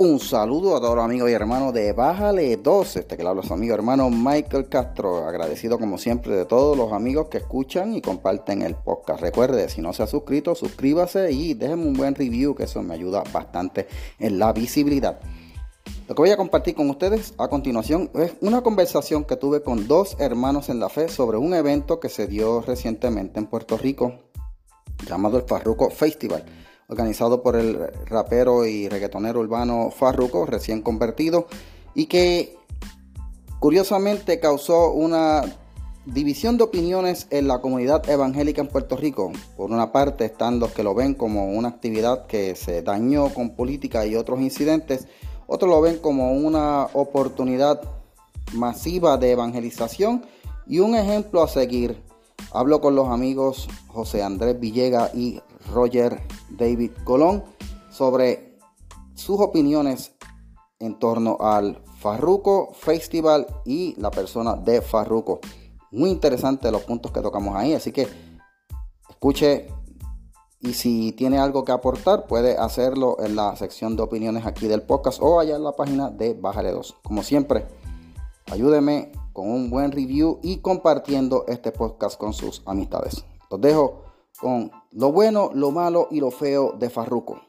Un saludo a todos los amigos y hermanos de Bájale 12, este que le habla su amigo hermano Michael Castro, agradecido como siempre de todos los amigos que escuchan y comparten el podcast. Recuerde, si no se ha suscrito, suscríbase y déjenme un buen review, que eso me ayuda bastante en la visibilidad. Lo que voy a compartir con ustedes a continuación es una conversación que tuve con dos hermanos en la fe sobre un evento que se dio recientemente en Puerto Rico llamado el Farruco Festival organizado por el rapero y reggaetonero urbano Farruko, recién convertido, y que curiosamente causó una división de opiniones en la comunidad evangélica en Puerto Rico. Por una parte están los que lo ven como una actividad que se dañó con política y otros incidentes, otros lo ven como una oportunidad masiva de evangelización y un ejemplo a seguir. Hablo con los amigos José Andrés Villega y Roger David Colón sobre sus opiniones en torno al Farruco Festival y la persona de Farruco. Muy interesante los puntos que tocamos ahí, así que escuche y si tiene algo que aportar puede hacerlo en la sección de opiniones aquí del podcast o allá en la página de Bájale 2. Como siempre, ayúdeme con un buen review y compartiendo este podcast con sus amistades. Los dejo con lo bueno, lo malo y lo feo de Farruko.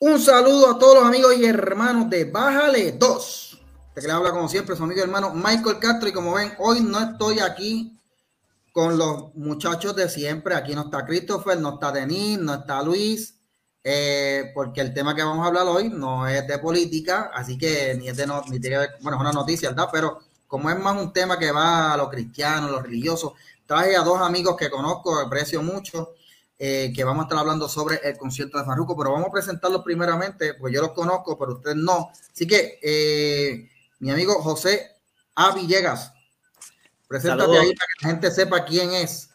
Un saludo a todos los amigos y hermanos de Bájale 2. Este que le habla como siempre su amigo y hermano Michael Castro y como ven, hoy no estoy aquí con los muchachos de siempre. Aquí no está Christopher, no está Denis, no está Luis. Eh, porque el tema que vamos a hablar hoy no es de política, así que ni es de, no, ni tiene, bueno, es una noticia, ¿verdad? Pero como es más un tema que va a los cristianos, los religiosos, traje a dos amigos que conozco, aprecio mucho, eh, que vamos a estar hablando sobre el concierto de Farruco, pero vamos a presentarlos primeramente, pues yo los conozco, pero ustedes no. Así que, eh, mi amigo José A. Villegas, preséntate ahí para que la gente sepa quién es.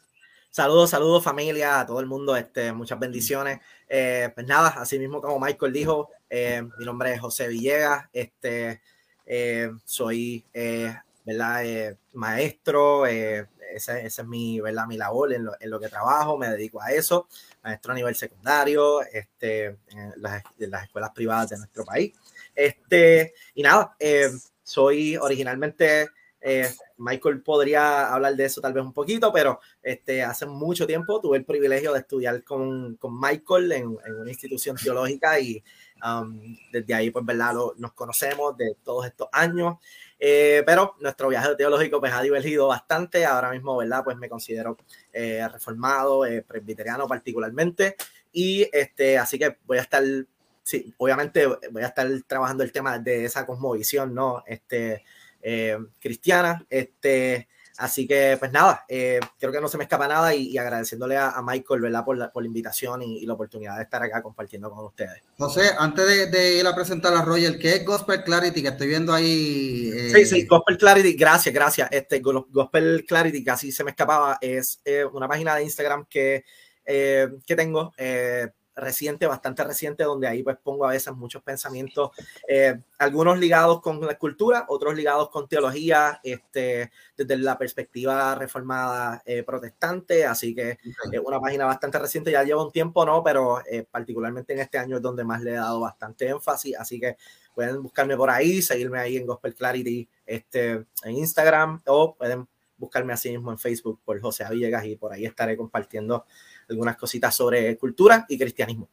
Saludos, saludos familia, a todo el mundo, este, muchas bendiciones. Eh, pues nada, así mismo como Michael dijo, eh, mi nombre es José Villegas, este, eh, soy, ¿verdad? maestro, esa, es mi, ¿verdad? mi labor en lo, que trabajo, me dedico a eso, maestro a nivel secundario, este, en las, escuelas privadas de nuestro país. Este, y nada, soy originalmente Michael podría hablar de eso tal vez un poquito, pero este, hace mucho tiempo tuve el privilegio de estudiar con, con Michael en, una institución teológica y um, desde ahí, pues, ¿verdad? nos conocemos de todos estos años. Eh, pero nuestro viaje teológico pues ha divergido bastante. Ahora mismo, ¿verdad? Pues me considero eh, reformado, presbiteriano particularmente. Y este, así que voy a estar, sí, obviamente voy a estar trabajando el tema de esa cosmovisión, ¿no? Este, eh, cristiana. Este, así que, pues nada, eh, creo que no se me escapa nada y, agradeciéndole a, Michael, ¿verdad? Por la, por la invitación y, la oportunidad de estar acá compartiendo con ustedes. José, antes de, ir a presentar a Roger, ¿qué es Gospel Clarity? Que estoy viendo ahí. Eh, sí, sí, Gospel Clarity, gracias, gracias. Este, Gospel Clarity, casi se me escapaba, es una página de Instagram que, que tengo reciente, bastante reciente, donde ahí pues pongo a veces muchos pensamientos, eh, algunos ligados con la cultura, otros ligados con teología, este, desde la perspectiva reformada eh, protestante, así que es una página bastante reciente, ya lleva un tiempo, ¿no? Pero eh, particularmente en este año es donde más le he dado bastante énfasis, así que pueden buscarme por ahí, seguirme ahí en Gospel Clarity este, en Instagram o pueden buscarme así mismo en Facebook por José Villegas y por ahí estaré compartiendo algunas cositas sobre cultura y cristianismo.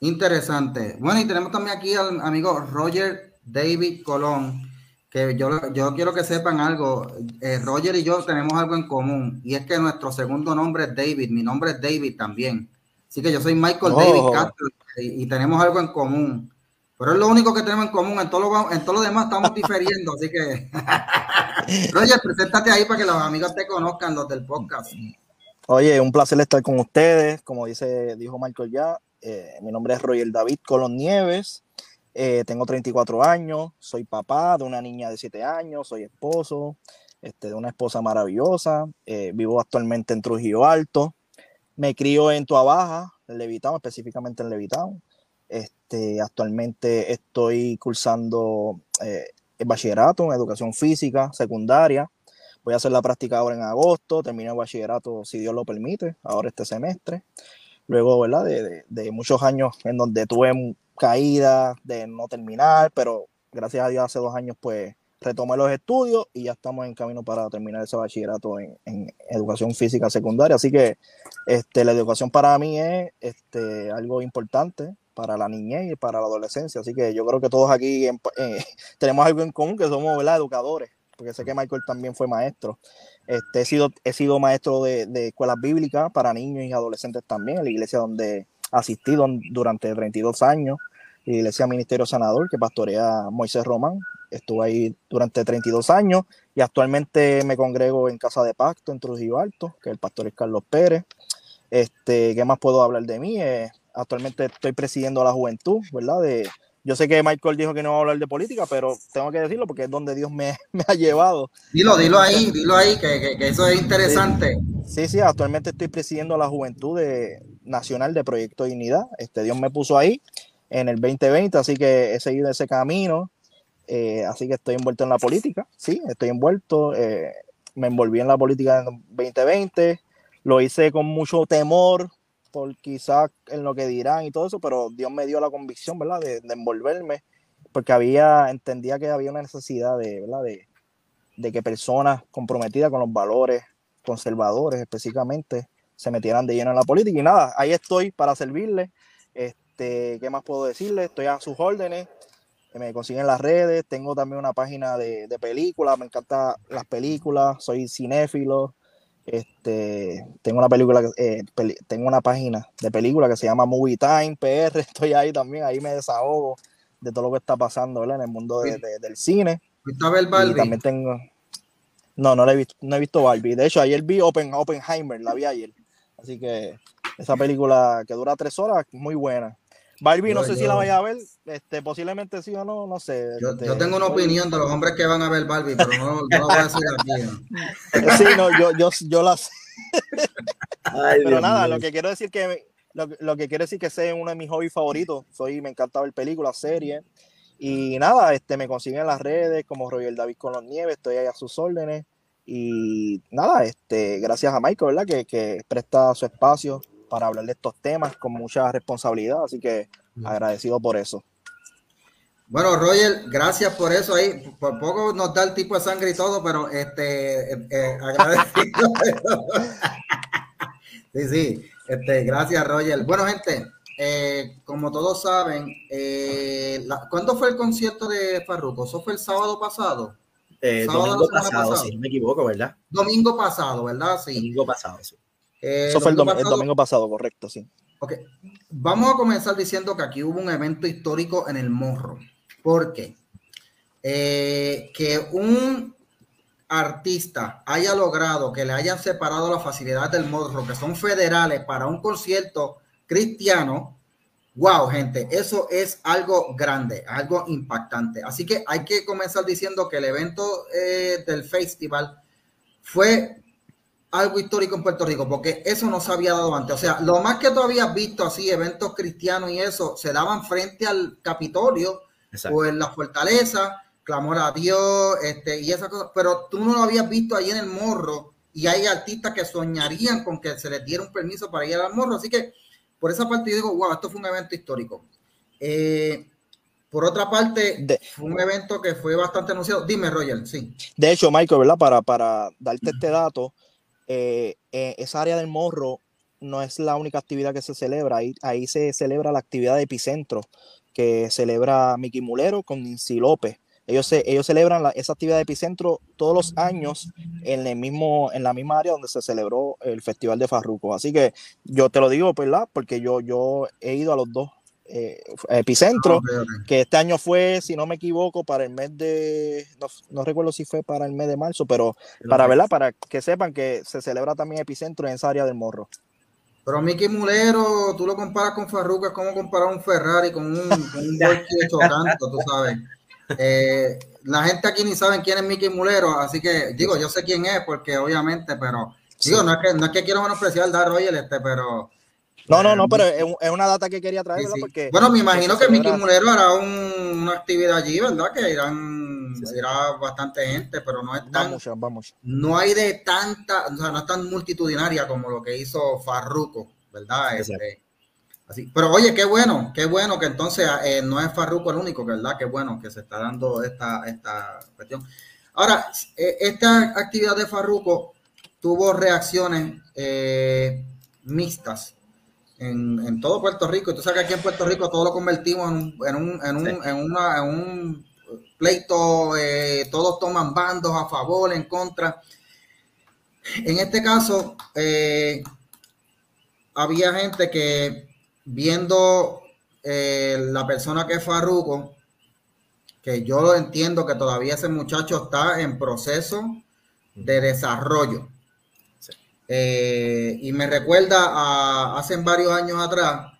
Interesante. Bueno, y tenemos también aquí al amigo Roger David Colón, que yo, yo quiero que sepan algo. Eh, Roger y yo tenemos algo en común, y es que nuestro segundo nombre es David, mi nombre es David también. Así que yo soy Michael David Castro y, tenemos algo en común. Pero es lo único que tenemos en común. En todo lo, en todo lo demás estamos diferiendo. así que, Roger, preséntate ahí para que los amigos te conozcan, los del podcast. Oye, un placer estar con ustedes. Como dice, dijo Michael ya, eh, mi nombre es Roger David Colón Nieves. Eh, tengo 34 años, soy papá de una niña de 7 años, soy esposo este, de una esposa maravillosa. Eh, vivo actualmente en Trujillo Alto. Me crío en Tuabaja, en Levitown, específicamente en Levitown. Este, actualmente estoy cursando el bachillerato en educación física secundaria Voy a hacer la práctica ahora en agosto, terminé el bachillerato, si Dios lo permite, ahora este semestre. Luego, ¿verdad? De, de, muchos años en donde tuve caídas de no terminar, pero gracias a Dios hace dos años pues retomé los estudios y ya estamos en camino para terminar ese bachillerato en, en, educación física secundaria. Así que este, la educación para mí es este, algo importante para la niñez y para la adolescencia. Así que yo creo que todos aquí eh, tenemos algo en común, que somos ¿verdad? educadores, porque sé que Michael también fue maestro. Este, he, sido, he sido maestro de, de escuelas bíblicas para niños y adolescentes también, la iglesia donde asistí durante 32 años, la iglesia Ministerio Sanador, que pastorea Moisés Román. Estuve ahí durante 32 años y actualmente me congrego en Casa de Pacto en Trujillo Alto, que el pastor es Carlos Pérez. Este, ¿Qué más puedo hablar de mí? Eh, actualmente estoy presidiendo la juventud, ¿verdad? De, yo sé que Michael dijo que no va a hablar de política, pero tengo que decirlo porque es donde Dios me, me ha llevado. Dilo, dilo ahí, dilo ahí, que, que, eso es interesante. Sí, sí, actualmente estoy presidiendo la juventud de, nacional de Proyecto Dignidad. Este, Dios me puso ahí en el 2020, así que he seguido ese camino. Eh, así que estoy envuelto en la política, sí, estoy envuelto. Eh, me envolví en la política en 2020. Lo hice con mucho temor, por quizás en lo que dirán y todo eso, pero Dios me dio la convicción, ¿verdad?, de, envolverme, porque había, entendía que había una necesidad de, ¿verdad?, de, de que personas comprometidas con los valores conservadores específicamente se metieran de lleno en la política. Y nada, ahí estoy para servirle. Este, ¿Qué más puedo decirle? Estoy a sus órdenes. Me consiguen las redes. Tengo también una página de, de películas. Me encantan las películas. Soy cinéfilo. Este, tengo una película, eh, tengo una página de película que se llama Movie Time PR. Estoy ahí también, ahí me desahogo de todo lo que está pasando en el mundo del cine. Y también tengo. No, no, he visto, no he visto Barbie. De hecho, ayer vi Open, Oppenheimer, la vi ayer. Así que esa película que dura tres horas, muy buena. Barbie, no sé si la vaya a ver, este, posiblemente sí o no, no sé. Yo, este, tengo una opinión de los hombres que van a ver Barbie, pero no, no la voy a decir aquí. Sí, no, yo, yo, yo la sé. pero nada, lo que quiero decir que lo, lo, que quiero decir que ese es uno de mis hobbies favoritos. Soy, me encanta ver películas, series. Y nada, este, me consiguen en las redes como Roger David con los Nieves, estoy ahí a sus órdenes. Y nada, este, gracias a Michael, ¿verdad? Que, que presta su espacio para hablar de estos temas con mucha responsabilidad, así que agradecido por eso. Bueno, Roger, gracias por eso ahí. Por poco nos da el tipo de sangre y todo, pero este eh, eh, agradecido. sí, sí. Este, gracias, Roger. Bueno, gente, eh, como todos saben, ¿cuándo fue el concierto de Farruko? ¿Eso fue el sábado pasado? domingo pasado, si no me equivoco, ¿verdad? Domingo pasado, ¿verdad? Sí. Domingo pasado, sí. Eh, Eso fue el, domingo pasado, correcto, sí. Ok, vamos a comenzar diciendo que aquí hubo un evento histórico en el Morro. ¿Por qué? Eh, que un artista haya logrado que le hayan separado las facilidades del Morro, que son federales, para un concierto cristiano, wow, gente, eso es algo grande, algo impactante. Así que hay que comenzar diciendo que el evento eh, del festival fue algo histórico en Puerto Rico, porque eso no se había dado antes. O sea, lo más que tú habías visto así, eventos cristianos y eso, se daban frente al Capitolio o en la fortaleza, clamor a Dios, este, y esas cosas, pero tú no lo habías visto ahí en el morro, y hay artistas que soñarían con que se les diera un permiso para ir al morro. Así que por esa parte yo digo, wow, esto fue un evento histórico. Eh, por otra parte, fue un evento que fue bastante anunciado. Dime, Roger, sí. De hecho, Michael, ¿verdad? Para, para darte este dato, eh, eh, esa área del morro no es la única actividad que se celebra, ahí, ahí se celebra la actividad de Epicentro, que celebra Miki Mulero con Nancy López. Ellos, ellos celebran esa actividad de Epicentro todos los años en, el mismo, en la misma área donde se celebró el Festival de Farruco. Así que yo te lo digo, ¿verdad? Porque yo, yo he ido a los dos eh, epicentro, ah, que este año fue, si no me equivoco, para el mes de, no, recuerdo si fue para el mes de marzo, pero para verla, para que sepan que se celebra también Epicentro en esa área del morro. Pero Mickey Mulero, tú lo comparas con Farruko, es como comparar un Ferrari con un, un hecho tanto, tú sabes. Eh, la gente aquí ni saben quién es Mickey Mulero, así que digo, yo sé quién es, porque obviamente, pero digo, no es que, no es que quiero menospreciar al Royal, este, pero no, no, no, pero es, una data que quería traer, Porque, bueno, me imagino que Mickey Mulero hará una actividad allí, ¿verdad? Que irán irá bastante gente, pero no es tan, no hay de tanta, o sea, no es tan multitudinaria como lo que hizo Farruko, ¿verdad? Este, así, pero oye, qué bueno, qué bueno que entonces eh, no es Farruko el único, ¿verdad? Qué bueno que se está dando esta, esta cuestión. Ahora, eh, esta actividad de Farruko tuvo reacciones eh, mixtas en, todo Puerto Rico. Tú sabes que aquí en Puerto Rico todo lo convertimos en un, en un, en una, en un pleito, eh, todos toman bandos a favor, en contra. En este caso, eh, había gente que viendo eh, la persona que es Farruko, que yo entiendo que todavía ese muchacho está en proceso de desarrollo. Eh, y me recuerda a hace varios años atrás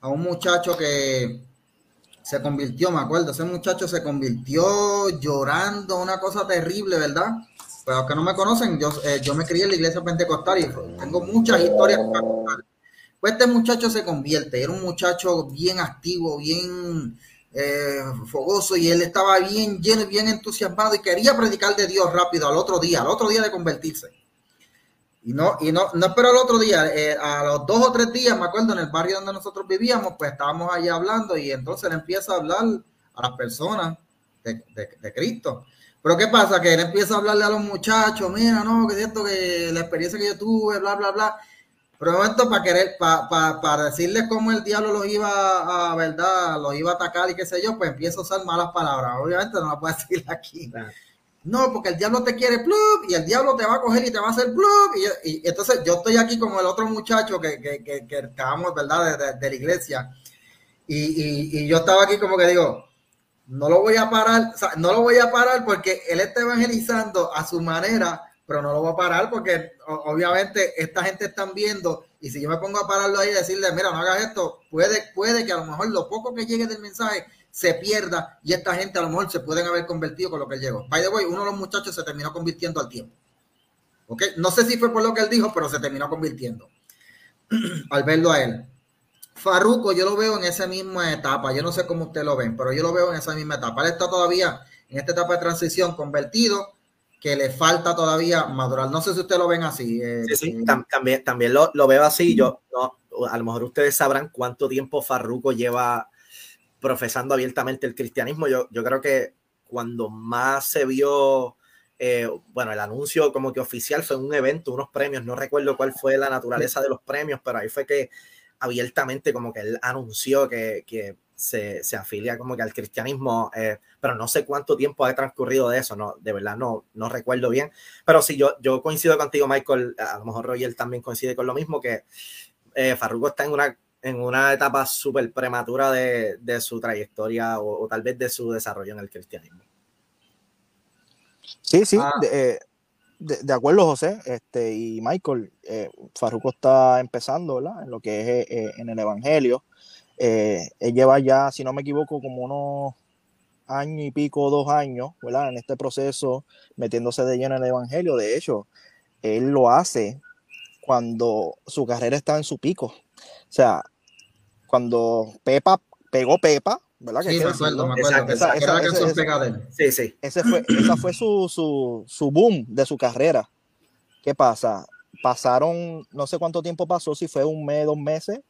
a un muchacho que se convirtió, me acuerdo, ese muchacho se convirtió llorando, una cosa terrible, ¿verdad? Pero que no me conocen, yo, eh, yo me crié en la iglesia pentecostal y tengo muchas historias para. Pues este muchacho se convierte, era un muchacho bien activo, bien eh, fogoso y él estaba bien lleno, bien entusiasmado y quería predicar de Dios rápido al otro día, al otro día de convertirse. Y no, y no, no espero el otro día, eh, a los dos o tres días, me acuerdo, en el barrio donde nosotros vivíamos, pues estábamos allá hablando y entonces él empieza a hablar a las personas de, Cristo. Pero ¿qué pasa? Que él empieza a hablarle a los muchachos, mira, no, que es cierto, que la experiencia que yo tuve, bla, bla, bla. Pero de momento para querer, para, para, decirles cómo el diablo los iba a, verdad, los iba a atacar y qué sé yo, pues empieza a usar malas palabras. Obviamente no las puedo decir aquí. No, porque el diablo te quiere plug y el diablo te va a coger y te va a hacer plug. Y, entonces yo estoy aquí como el otro muchacho que, que, que, estábamos, ¿verdad?, de, la iglesia. Y, y, yo estaba aquí como que digo, no lo voy a parar, no lo voy a parar porque él está evangelizando a su manera, pero no lo voy a parar porque obviamente esta gente están viendo y si yo me pongo a pararlo ahí y decirle, mira, no hagas esto, puede, puede que a lo mejor lo poco que llegue del mensaje se pierda y esta gente a lo mejor se pueden haber convertido con lo que él llegó. By the way, uno de los muchachos se terminó convirtiendo al tiempo. ¿Ok? No sé si fue por lo que él dijo, pero se terminó convirtiendo al verlo a él. Farruco, yo lo veo en esa misma etapa. Yo no sé cómo usted lo ven, pero yo lo veo en esa misma etapa. Él está todavía en esta etapa de transición convertido, que le falta todavía madurar. No sé si usted lo ven así. Eh, sí, sí, eh, también, también lo, lo, veo así. Yo, no, a lo mejor ustedes sabrán cuánto tiempo Farruco lleva profesando abiertamente el cristianismo. Yo, yo creo que cuando más se vio, eh, bueno, el anuncio como que oficial fue un evento, unos premios, no recuerdo cuál fue la naturaleza de los premios, pero ahí fue que abiertamente como que él anunció que, que se, se, afilia como que al cristianismo, eh, pero no sé cuánto tiempo ha transcurrido de eso, no, de verdad no, no recuerdo bien, pero sí, yo, yo coincido contigo, Michael, a lo mejor Roger también coincide con lo mismo, que eh, Farruko está en una en una etapa súper prematura de, su trayectoria o, tal vez de su desarrollo en el cristianismo. Sí, sí, ah. eh, de, acuerdo, José este, y Michael. Eh, Farruko está empezando ¿verdad? en lo que es eh, en el Evangelio. él lleva ya, si no me equivoco, como unos año y pico, dos años, ¿verdad? En este proceso, metiéndose de lleno en el Evangelio. De hecho, él lo hace cuando su carrera está en su pico. O sea, cuando Pepa pegó Pepa, ¿verdad? Sí, me acuerdo, me acuerdo. Esa, esa, esa, sí, sí. Ese fue, esa fue su, su, su boom de su carrera. ¿Qué pasa? Pasaron, no sé cuánto tiempo pasó, si fue un mes, dos meses.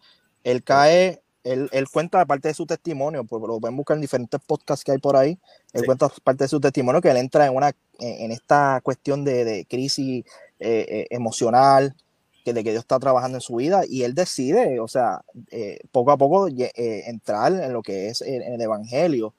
Él cae, él, él cuenta parte de su testimonio, pues lo pueden buscar en diferentes podcasts que hay por ahí. Él cuenta parte de su testimonio que él entra en, una, en esta cuestión de, de crisis eh, eh, emocional, de que Dios está trabajando en su vida y él decide, o sea, eh, poco a poco eh, entrar en lo que es el, el, Evangelio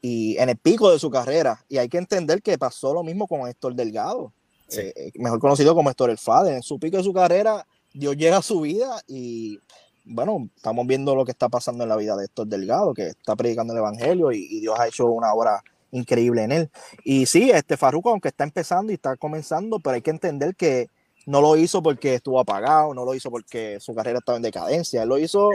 y en el pico de su carrera. Y hay que entender que pasó lo mismo con Héctor Delgado, eh, mejor conocido como Héctor el Fader. En su pico de su carrera, Dios llega a su vida y bueno, estamos viendo lo que está pasando en la vida de Héctor Delgado, que está predicando el Evangelio y, y Dios ha hecho una obra increíble en él. Y sí, este Farruko, aunque está empezando y está comenzando, pero hay que entender que no lo hizo porque estuvo apagado, no lo hizo porque su carrera estaba en decadencia, él lo hizo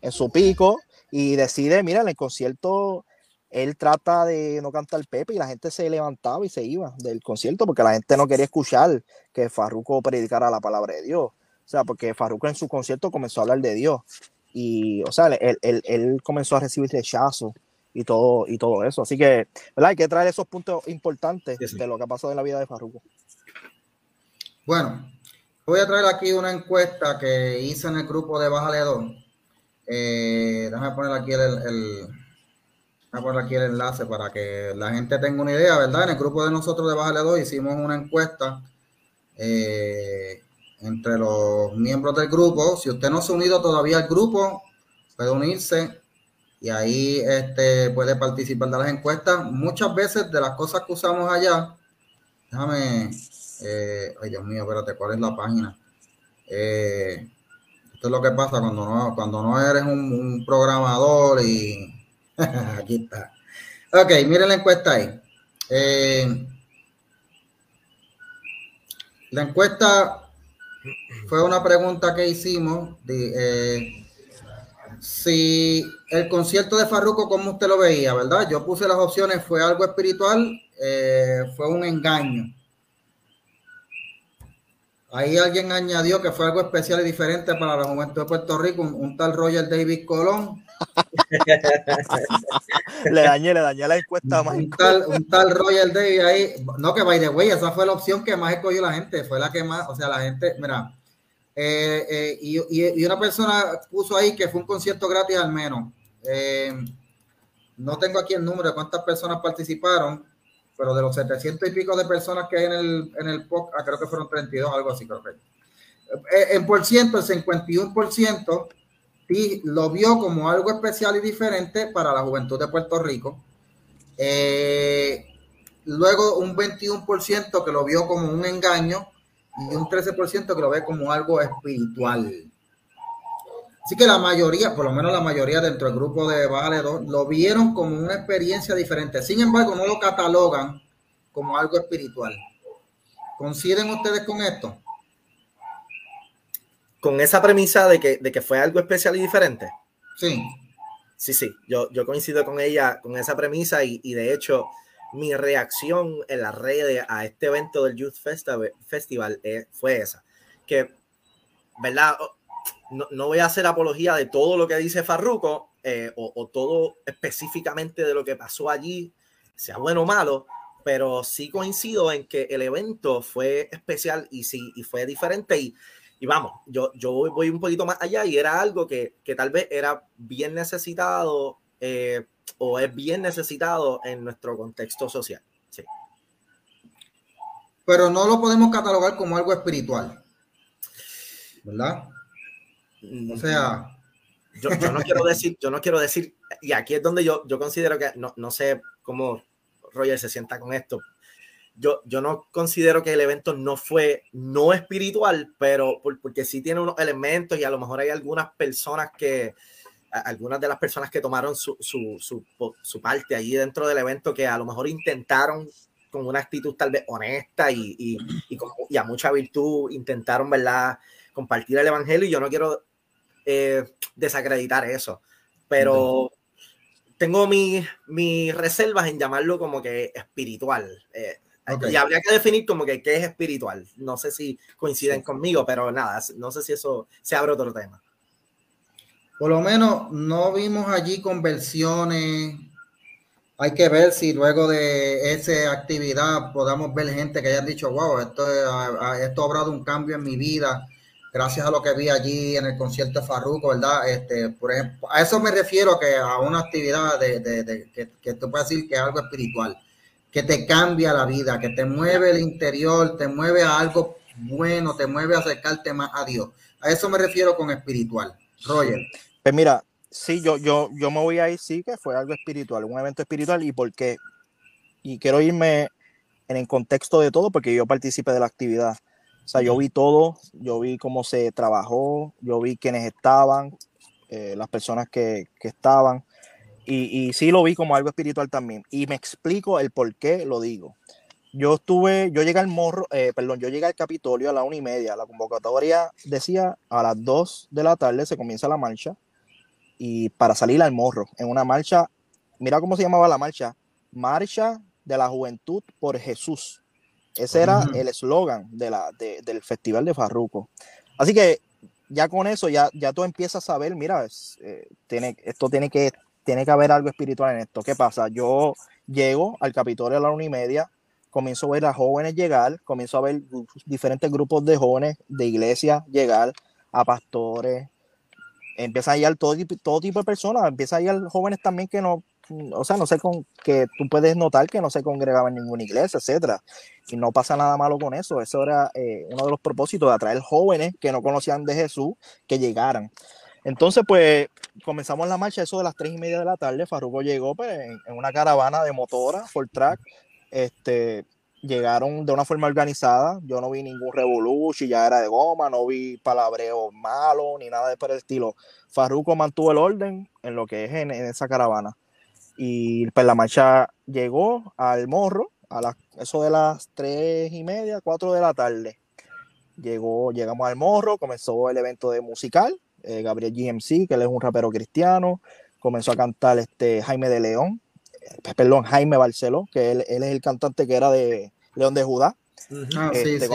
en su pico y decide, mira, en el concierto él trata de no cantar Pepe y la gente se levantaba y se iba del concierto porque la gente no quería escuchar que Farruko predicara la palabra de Dios. O sea, porque Farruko en su concierto comenzó a hablar de Dios y, o sea, él, él, él comenzó a recibir rechazo y todo, y todo eso. Así que, ¿verdad? Hay que traer esos puntos importantes de lo que ha pasado en la vida de Farruko. Bueno, voy a traer aquí una encuesta que hice en el grupo de Bájale 2. Eh, déjame poner aquí el, poner aquí el enlace para que la gente tenga una idea, ¿verdad? En el grupo de nosotros de Bájale 2 hicimos una encuesta eh, entre los miembros del grupo. Si usted no se ha unido todavía al grupo, puede unirse y ahí este, puede participar de las encuestas. Muchas veces de las cosas que usamos allá, déjame, eh, ay Dios mío, espérate, ¿cuál es la página? Eh, esto es lo que pasa cuando no, cuando no eres un, programador y aquí está. Ok, miren la encuesta ahí. Eh, la encuesta fue una pregunta que hicimos de, si el concierto de Farruko, como usted lo veía, ¿verdad? Yo puse las opciones, fue algo espiritual, eh, fue un engaño. Ahí alguien añadió que fue algo especial y diferente para la juventud de Puerto Rico, un, tal Roger David Colón. le dañé, le dañé la encuesta más. Un tal, un tal Roger David ahí. No, que by the way, esa fue la opción que más escogió la gente. Fue la que más, o sea, la gente, mira, eh, eh, y, una persona puso ahí que fue un concierto gratis al menos. Eh, no tengo aquí el número de cuántas personas participaron, pero de los 700 y pico de personas que hay en el, en el POC, ah, creo que fueron 32, algo así, creo que. En por ciento, el 51% y lo vio como algo especial y diferente para la juventud de Puerto Rico. luego un 21% que lo vio como un engaño y un 13% que lo ve como algo espiritual. Así que la mayoría, por lo menos la mayoría dentro del grupo de Vale 2, lo vieron como una experiencia diferente. Sin embargo, no lo catalogan como algo espiritual. ¿Coinciden ustedes con esto? Con esa premisa de que, de que fue algo especial y diferente. Sí. Sí, sí, yo, yo coincido con ella, con esa premisa y, y de hecho, mi reacción en las redes a este evento del Youth Festival, eh, fue esa. Que, ¿verdad? No, voy a hacer apología de todo lo que dice Farruko eh, o, todo específicamente de lo que pasó allí, sea bueno o malo, pero sí coincido en que el evento fue especial y sí, y fue diferente y, y vamos, yo, yo voy, un poquito más allá y era algo que, que tal vez era bien necesitado eh, o es bien necesitado en nuestro contexto social. Sí. Pero no lo podemos catalogar como algo espiritual. ¿Verdad? O sea. Yo, no quiero decir, yo no quiero decir, y aquí es donde yo, yo considero que no, no sé cómo Roger se sienta con esto. Yo, yo no considero que el evento no fue no espiritual, pero porque sí tiene unos elementos y a lo mejor hay algunas personas que, algunas de las personas que tomaron su, su, su, su, parte allí dentro del evento que a lo mejor intentaron con una actitud tal vez honesta y, y, y, a mucha virtud intentaron, ¿verdad?, compartir el evangelio y yo no quiero eh, desacreditar eso, pero tengo mis mi reservas en llamarlo como que espiritual. Eh, y habría que definir como que qué es espiritual. No sé si coinciden conmigo, pero nada, no sé si eso se abre otro tema por lo menos no vimos allí conversiones. Hay que ver si luego de esa actividad podamos ver gente que haya dicho, wow, esto, esto ha obrado un cambio en mi vida gracias a lo que vi allí en el concierto de Farruko, ¿verdad? Este, por ejemplo, a eso me refiero que a una actividad de, de, que, que tú puedes decir que es algo espiritual, que te cambia la vida, que te mueve el interior, te mueve a algo bueno, te mueve a acercarte más a Dios. A eso me refiero con espiritual. Roger. Pues mira, sí, yo, yo, yo me voy a ir, sí, que fue algo espiritual, un evento espiritual, y por qué. Y quiero irme en el contexto de todo, porque yo participé de la actividad. O sea, yo vi todo, yo vi cómo se trabajó, yo vi quiénes estaban, eh, las personas que, que estaban, y, y, sí lo vi como algo espiritual también. Y me explico el por qué lo digo. Yo estuve, yo llegué al morro, eh, perdón, yo llegué al Capitolio a la una y media. La convocatoria decía a las dos de la tarde se comienza la marcha y para salir al morro en una marcha, mira cómo se llamaba la marcha, Marcha de la Juventud por Jesús. Ese era el eslogan de la, del Festival de Farruco. Así que ya con eso, ya, ya tú empiezas a ver, mira, eh, tiene, esto tiene que tiene que haber algo espiritual en esto. ¿Qué pasa? Yo llego al Capitolio a la una y media, comienzo a ver a jóvenes llegar, comienzo a ver diferentes grupos de jóvenes de iglesia llegar, a pastores, empieza a llegar todo, todo tipo de personas, empieza a llegar jóvenes también que no, o sea, no sé, con que tú puedes notar que no se congregaban en ninguna iglesia, etcétera. Y no pasa nada malo con eso. Eso era eh, uno de los propósitos de atraer jóvenes que no conocían de Jesús que llegaran. Entonces, pues comenzamos la marcha, eso de las tres y media de la tarde. Farruko llegó pues, en, una caravana de motora, full track. Este, llegaron de una forma organizada. Yo no vi ningún revolution, ya era de goma, no vi palabreo malo ni nada de por el estilo. Farruko mantuvo el orden en lo que es en, esa caravana. Y pues la marcha llegó al morro a las, eso de las tres y media, cuatro de la tarde. Llegó, llegamos al morro, comenzó el evento de musical. Eh, Gabriel GMC, que él es un rapero cristiano, comenzó a cantar este Jaime de León, eh, perdón, Jaime Barceló, que él, es el cantante que era de León de Judá. Ah, este,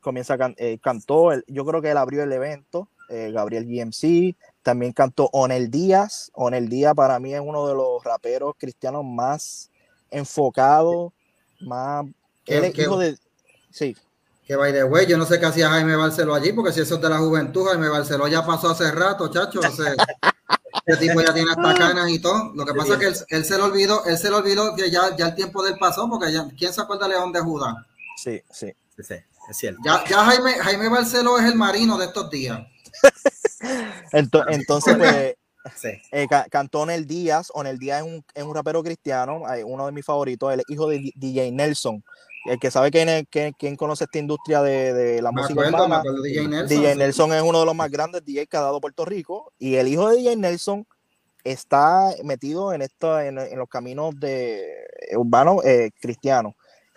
comienza, a eh, cantó, yo creo que él abrió el evento, Gabriel GMC, también cantó Onel Díaz. Onel Díaz para mí es uno de los raperos cristianos más enfocados, más... Él es hijo de... Sí. Que by the way, yo no sé qué hacía Jaime Barceló allí, porque si eso es de la juventud, Jaime Barceló ya pasó hace rato, chacho. ese tipo ya tiene hasta canas y todo. Lo que pasa es que él, se lo olvidó, él se lo olvidó que ya, ya el tiempo del pasó, porque ya, ¿quién se acuerda de León de Judá? Sí, sí, sí, es cierto. Ya, ya Jaime, Jaime Barceló es el marino de estos días. Entonces, pues, sí. eh, Díaz. Onel Díaz es un, es un rapero cristiano, uno de mis favoritos, el hijo de DJ Nelson. El que sabe quién, quién, conoce esta industria de, de la música urbana, DJ, Nelson, es uno de los más grandes DJ que ha dado Puerto Rico. Y el hijo de DJ Nelson está metido en, esto, en, en los caminos de urbanos eh, cristianos.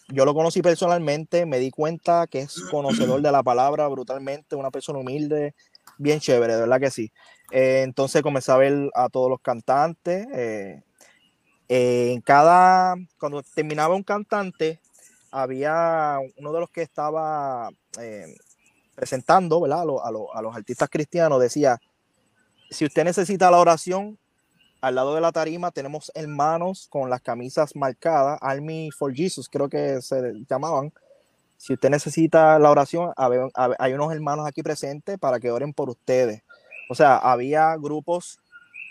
Yo lo conocí personalmente, me di cuenta que es conocedor de la palabra brutalmente, una persona humilde, bien chévere, de verdad que sí. Eh, entonces comencé a ver a todos los cantantes. Eh, en cada, cuando terminaba un cantante, había uno de los que estaba eh, presentando ¿verdad? A, a, los artistas cristianos, decía, si usted necesita la oración, al lado de la tarima tenemos hermanos con las camisas marcadas, Army for Jesus, creo que se llamaban. Si usted necesita la oración, hay unos hermanos aquí presentes para que oren por ustedes. O sea, había grupos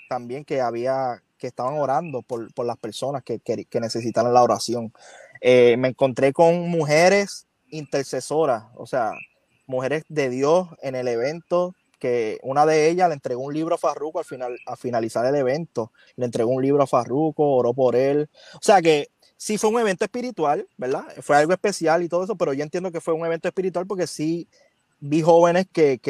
también que había que estaban orando por, las personas que, que, que necesitaran la oración. Eh, me encontré con mujeres intercesoras, o sea, mujeres de Dios en el evento, que una de ellas le entregó un libro a Farruco al final, a finalizar el evento, le entregó un libro a Farruco, oró por él, o sea que sí fue un evento espiritual, ¿verdad? Fue algo especial y todo eso, pero yo entiendo que fue un evento espiritual porque sí vi jóvenes que,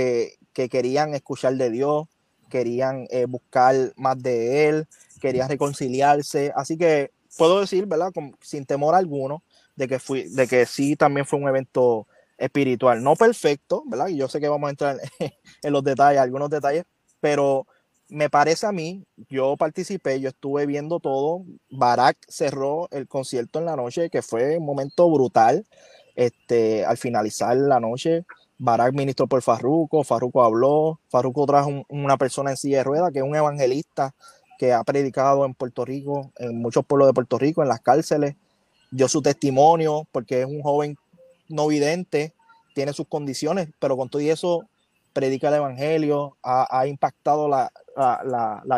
querían escuchar de Dios, querían eh, buscar más de Él, querían reconciliarse, así que puedo decir, ¿verdad? sin temor alguno, de que, fui, de que sí también fue un evento espiritual. No perfecto, ¿verdad? Y yo sé que vamos a entrar en, los detalles, algunos detalles, pero me parece a mí, yo participé, yo estuve viendo todo. Barack cerró el concierto en la noche, que fue un momento brutal. Este, al finalizar la noche, Barack ministró por Farruco, Farruco habló, Farruco trajo una persona en silla de ruedas, que es un evangelista que ha predicado en Puerto Rico, en muchos pueblos de Puerto Rico, en las cárceles, dio su testimonio porque es un joven no vidente, tiene sus condiciones, pero con todo y eso predica el Evangelio, ha, impactado la,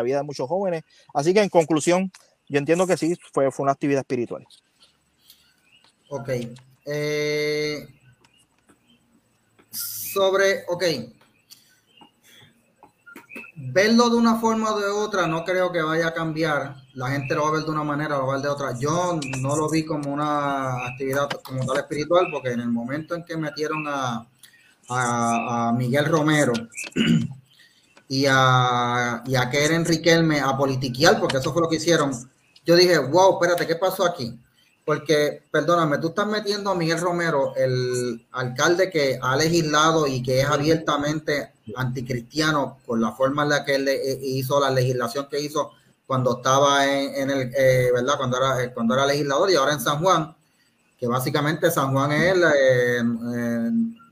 vida de muchos jóvenes. Así que en conclusión, yo entiendo que sí, fue, fue una actividad espiritual. Ok. Eh, sobre, ok, verlo de una forma o de otra no creo que vaya a cambiar. La gente lo va a ver de una manera, lo va a ver de otra. Yo no lo vi como una actividad como tal espiritual, porque en el momento en que metieron a, a, Miguel Romero y a, y a Keren Riquelme a politiquear, porque eso fue lo que hicieron, yo dije, wow, espérate, ¿qué pasó aquí? Porque, perdóname, tú estás metiendo a Miguel Romero, el alcalde que ha legislado y que es abiertamente anticristiano con la forma en la que él eh, hizo la legislación que hizo cuando estaba en, el, eh, ¿verdad? Cuando era, eh, cuando era legislador y ahora en San Juan, que básicamente San Juan es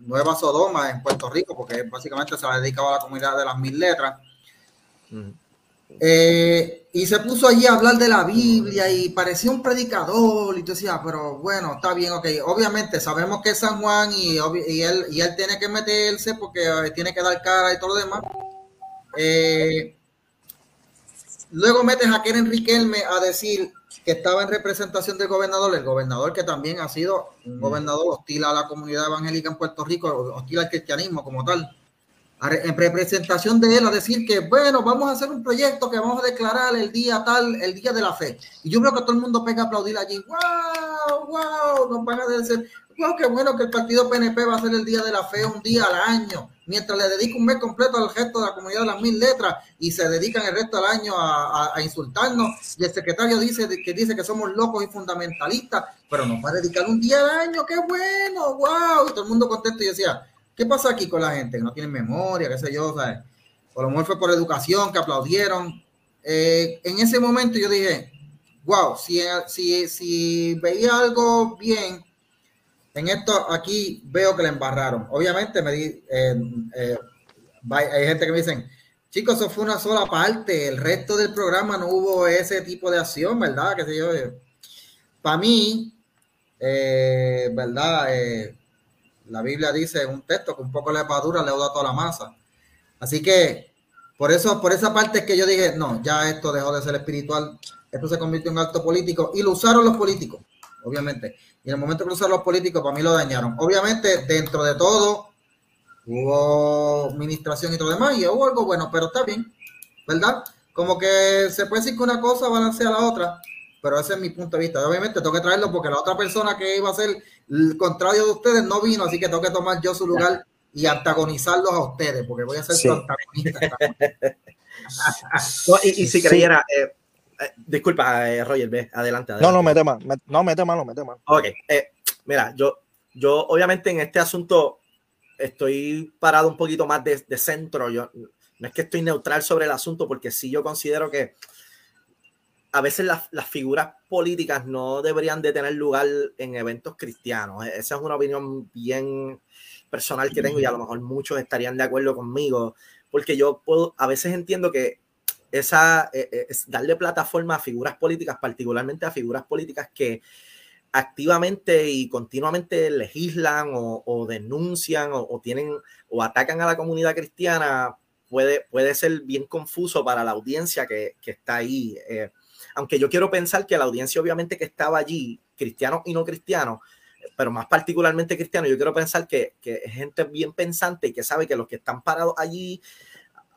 Nueva Sodoma en Puerto Rico, porque básicamente se ha dedicado a la comunidad de las mil letras. Eh, y se puso allí a hablar de la Biblia y parecía un predicador y tú decías, pero bueno, está bien, ok. Obviamente sabemos que es San Juan y, él, y él tiene que meterse porque eh, tiene que dar cara y todo lo demás. Eh, luego metes a Keren Riquelme a decir que estaba en representación del gobernador, el gobernador que también ha sido un gobernador hostil a la comunidad evangélica en Puerto Rico, hostil al cristianismo como tal en representación de él a decir que, bueno, vamos a hacer un proyecto que vamos a declarar el día tal, el día de la fe. Y yo creo que todo el mundo pega a aplaudir allí. ¡Wow! ¡Wow! Nos van a decir, ¡wow! Qué bueno que el partido PNP va a hacer el día de la fe un día al año, mientras le dedica un mes completo al gesto de la comunidad de las mil letras y se dedican el resto del año a, a, insultarnos. Y el secretario dice que dice que somos locos y fundamentalistas, pero nos va a dedicar un día al año. ¡Qué bueno! ¡Wow! Y todo el mundo contento y decía, ¿Qué pasa aquí con la gente? Que no tienen memoria, qué sé yo, ¿sabes? O a lo mejor fue por educación, que aplaudieron. Eh, en ese momento yo dije, wow, si, si, si veía algo bien, en esto aquí veo que le embarraron. Obviamente me di, eh, eh, hay gente que me dicen, chicos, eso fue una sola parte, el resto del programa no hubo ese tipo de acción, ¿verdad? Que sé yo. Para mí, ¿verdad? La Biblia dice un texto que un poco de levadura le da toda la masa. Así que por eso, por esa parte es que yo dije, no, ya esto dejó de ser espiritual, esto se convirtió en acto político y lo usaron los políticos, obviamente. Y en el momento que usaron los políticos, para mí lo dañaron. Obviamente, dentro de todo, hubo administración y todo demás, y hubo algo bueno, pero está bien, ¿verdad? Como que se puede decir que una cosa balancea a la otra, pero ese es mi punto de vista. Obviamente tengo que traerlo porque la otra persona que iba a ser el contrario de ustedes no vino, así que tengo que tomar yo su lugar y antagonizarlos a ustedes, porque voy a ser su antagonista. y, si creyera, eh, eh, disculpa, eh, Roger, ve, adelante, No, no, mete más, no, mete más, no, mete más. Ok, mira, yo, yo obviamente en este asunto estoy parado un poquito más de, de centro, yo no es que estoy neutral sobre el asunto, porque sí yo considero que a veces las, las, figuras políticas no deberían de tener lugar en eventos cristianos. E, esa es una opinión bien personal que tengo y a lo mejor muchos estarían de acuerdo conmigo, porque yo puedo, a veces entiendo que esa, e, e, es darle plataforma a figuras políticas, particularmente a figuras políticas que activamente y continuamente legislan o, denuncian o, tienen o atacan a la comunidad cristiana, puede, puede ser bien confuso para la audiencia que, que está ahí. Eh, aunque yo quiero pensar que la audiencia obviamente que estaba allí, cristianos y no cristianos, pero más particularmente cristianos, yo quiero pensar que, que es gente bien pensante y que sabe que los que están parados allí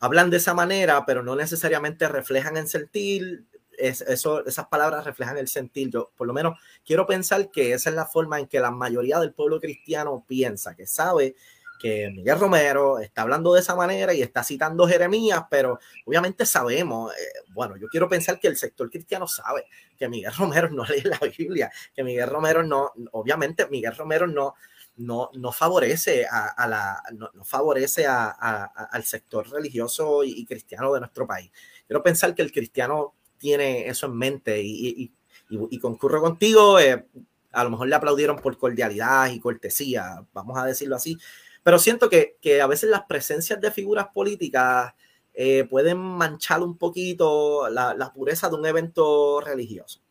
hablan de esa manera, pero no necesariamente reflejan en sentir, es, eso, esas palabras reflejan el sentir. Yo por lo menos quiero pensar que esa es la forma en que la mayoría del pueblo cristiano piensa, que sabe que Miguel Romero está hablando de esa manera y está citando Jeremías, pero obviamente sabemos, eh, bueno, yo quiero pensar que el sector cristiano sabe que Miguel Romero no lee la Biblia, que Miguel Romero no, obviamente Miguel Romero no, no, no favorece a, la, no, favorece a, al sector religioso y, cristiano de nuestro país. Quiero pensar que el cristiano tiene eso en mente y, y, concurro contigo. Eh, a lo mejor le aplaudieron por cordialidad y cortesía, vamos a decirlo así, pero siento que, que a veces las presencias de figuras políticas eh, pueden manchar un poquito la, pureza de un evento religioso.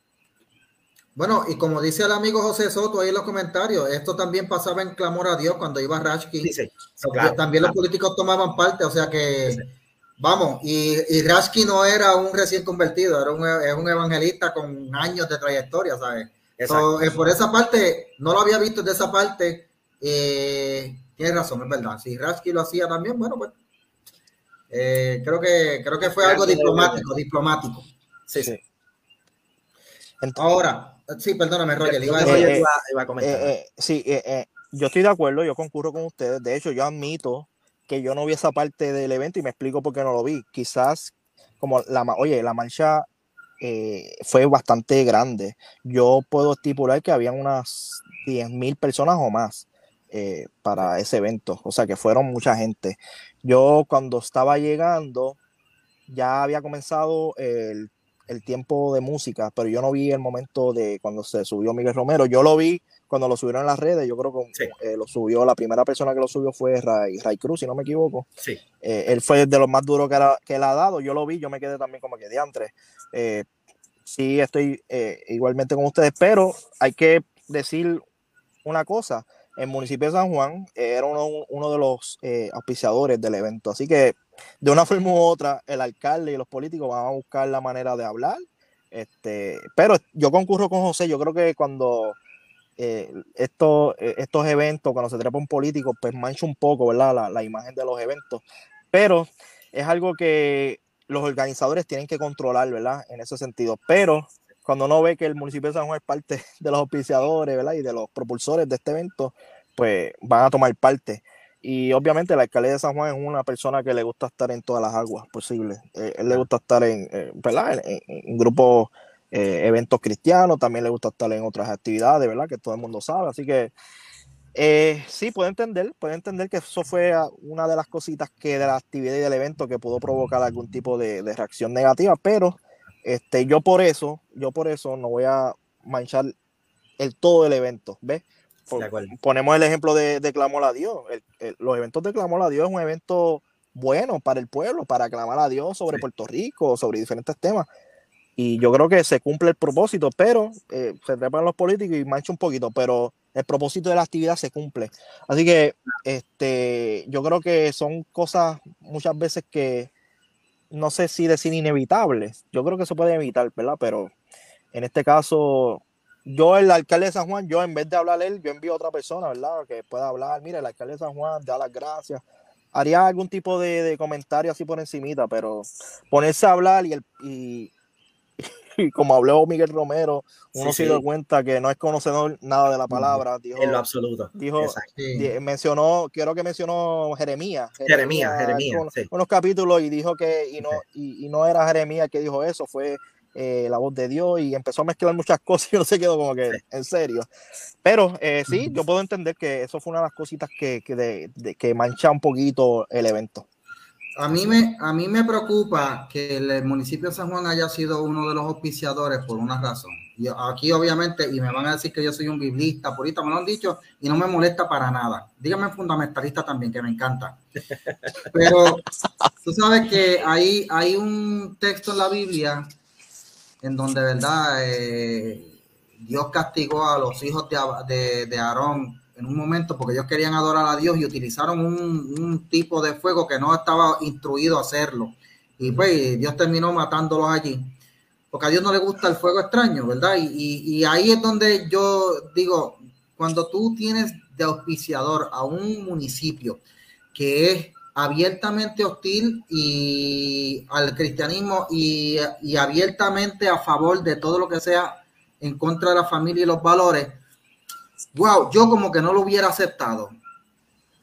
Bueno, y como dice el amigo José Soto ahí en los comentarios, esto también pasaba en clamor a Dios cuando iba Rashki. Sí, también los políticos tomaban parte, o sea que, vamos, y, y Rashki no era un recién convertido, era un, es un evangelista con años de trayectoria, ¿sabes? Eh, por esa parte, no lo había visto de esa parte. Eh, Tienes razón, es verdad. Si Rasky lo hacía también, bueno, pues eh, creo que creo que fue algo diplomático, diplomático. Sí, sí. Ahora, sí, perdóname, Roger, iba a, comentar. sí, yo estoy de acuerdo, yo concurro con ustedes. De hecho, yo admito que yo no vi esa parte del evento y me explico por qué no lo vi. Quizás, como la, oye, la marcha eh, fue bastante grande. Yo puedo estipular que habían unas 10.000 personas o más. Eh, para ese evento. O sea que fueron mucha gente. Yo cuando estaba llegando, ya había comenzado el, el tiempo de música, pero yo no vi el momento de cuando se subió Miguel Romero. Yo lo vi cuando lo subieron en las redes. Yo creo que eh, lo subió, la primera persona que lo subió fue Ray, Ray Cruz, si no me equivoco. Sí. Eh, él fue de los más duros que, que él ha dado. Yo lo vi, yo me quedé también como que diantre. Eh, sí, estoy igualmente con ustedes, pero hay que decir una cosa. El municipio de San Juan era uno, de los auspiciadores del evento. Así que de una forma u otra, el alcalde y los políticos van a buscar la manera de hablar. Este, pero yo concurro con José, yo creo que cuando eh, estos, eh, eventos, cuando se trepa un político, pues mancha un poco, ¿verdad? La, imagen de los eventos. Pero es algo que los organizadores tienen que controlar, ¿verdad? En ese sentido. Pero cuando uno ve que el municipio de San Juan es parte de los auspiciadores, ¿verdad? Y de los propulsores de este evento, pues van a tomar parte. Y obviamente el alcalde de San Juan es una persona que le gusta estar en todas las aguas posibles. Eh, él le gusta estar en, eh, ¿verdad? En, grupos, eh, eventos cristianos, también le gusta estar en otras actividades, ¿verdad? Que todo el mundo sabe. Así que sí, puede entender, puede entender que eso fue una de las cositas que de la actividad y del evento que pudo provocar algún tipo de, de reacción negativa, pero este, yo por eso, yo por eso no voy a manchar el todo el evento, ¿ves? ponemos el ejemplo de, de Clamor a Dios. los eventos de Clamor a Dios es un evento bueno para el pueblo, para clamar a Dios sobre Puerto Rico, sobre diferentes temas. Y yo creo que se cumple el propósito, pero eh, se trepan los políticos y mancha un poquito, pero el propósito de la actividad se cumple. Así que este, yo creo que son cosas muchas veces que no sé si decir inevitables. Yo creo que se puede evitar, ¿verdad? Pero en este caso yo, el alcalde de San Juan, yo en vez de hablar él, yo envío a otra persona, ¿verdad? Que pueda hablar, mira, el alcalde de San Juan, da las gracias. Haría algún tipo de, comentario así por encimita, pero ponerse a hablar y, el, y, como habló Miguel Romero, uno se dio cuenta que no es conocedor nada de la palabra. Dijo, en lo absoluto. Dijo, mencionó, quiero que mencionó Jeremías. Jeremías, Jeremías. unos capítulos y dijo que, y no, y, y no era Jeremías que dijo eso, fue eh, la voz de Dios y empezó a mezclar muchas cosas y no se quedó como que en serio. Pero eh, sí, yo puedo entender que eso fue una de las cositas que, que, de, que mancha un poquito el evento. A mí, me, a mí me preocupa que el municipio de San Juan haya sido uno de los auspiciadores por una razón. Y aquí obviamente, y me van a decir que yo soy un biblista, purista, me lo han dicho, y no me molesta para nada. Dígame fundamentalista también, que me encanta. Pero tú sabes que hay, hay un texto en la Biblia en donde, ¿verdad? Eh, Dios castigó a los hijos de, de, Aarón en un momento porque ellos querían adorar a Dios y utilizaron un, tipo de fuego que no estaba instruido a hacerlo. Y pues Dios terminó matándolos allí. Porque a Dios no le gusta el fuego extraño, ¿verdad? Y, y ahí es donde yo digo, cuando tú tienes de auspiciador a un municipio que es abiertamente hostil y al cristianismo y, abiertamente a favor de todo lo que sea en contra de la familia y los valores, wow, yo como que no lo hubiera aceptado.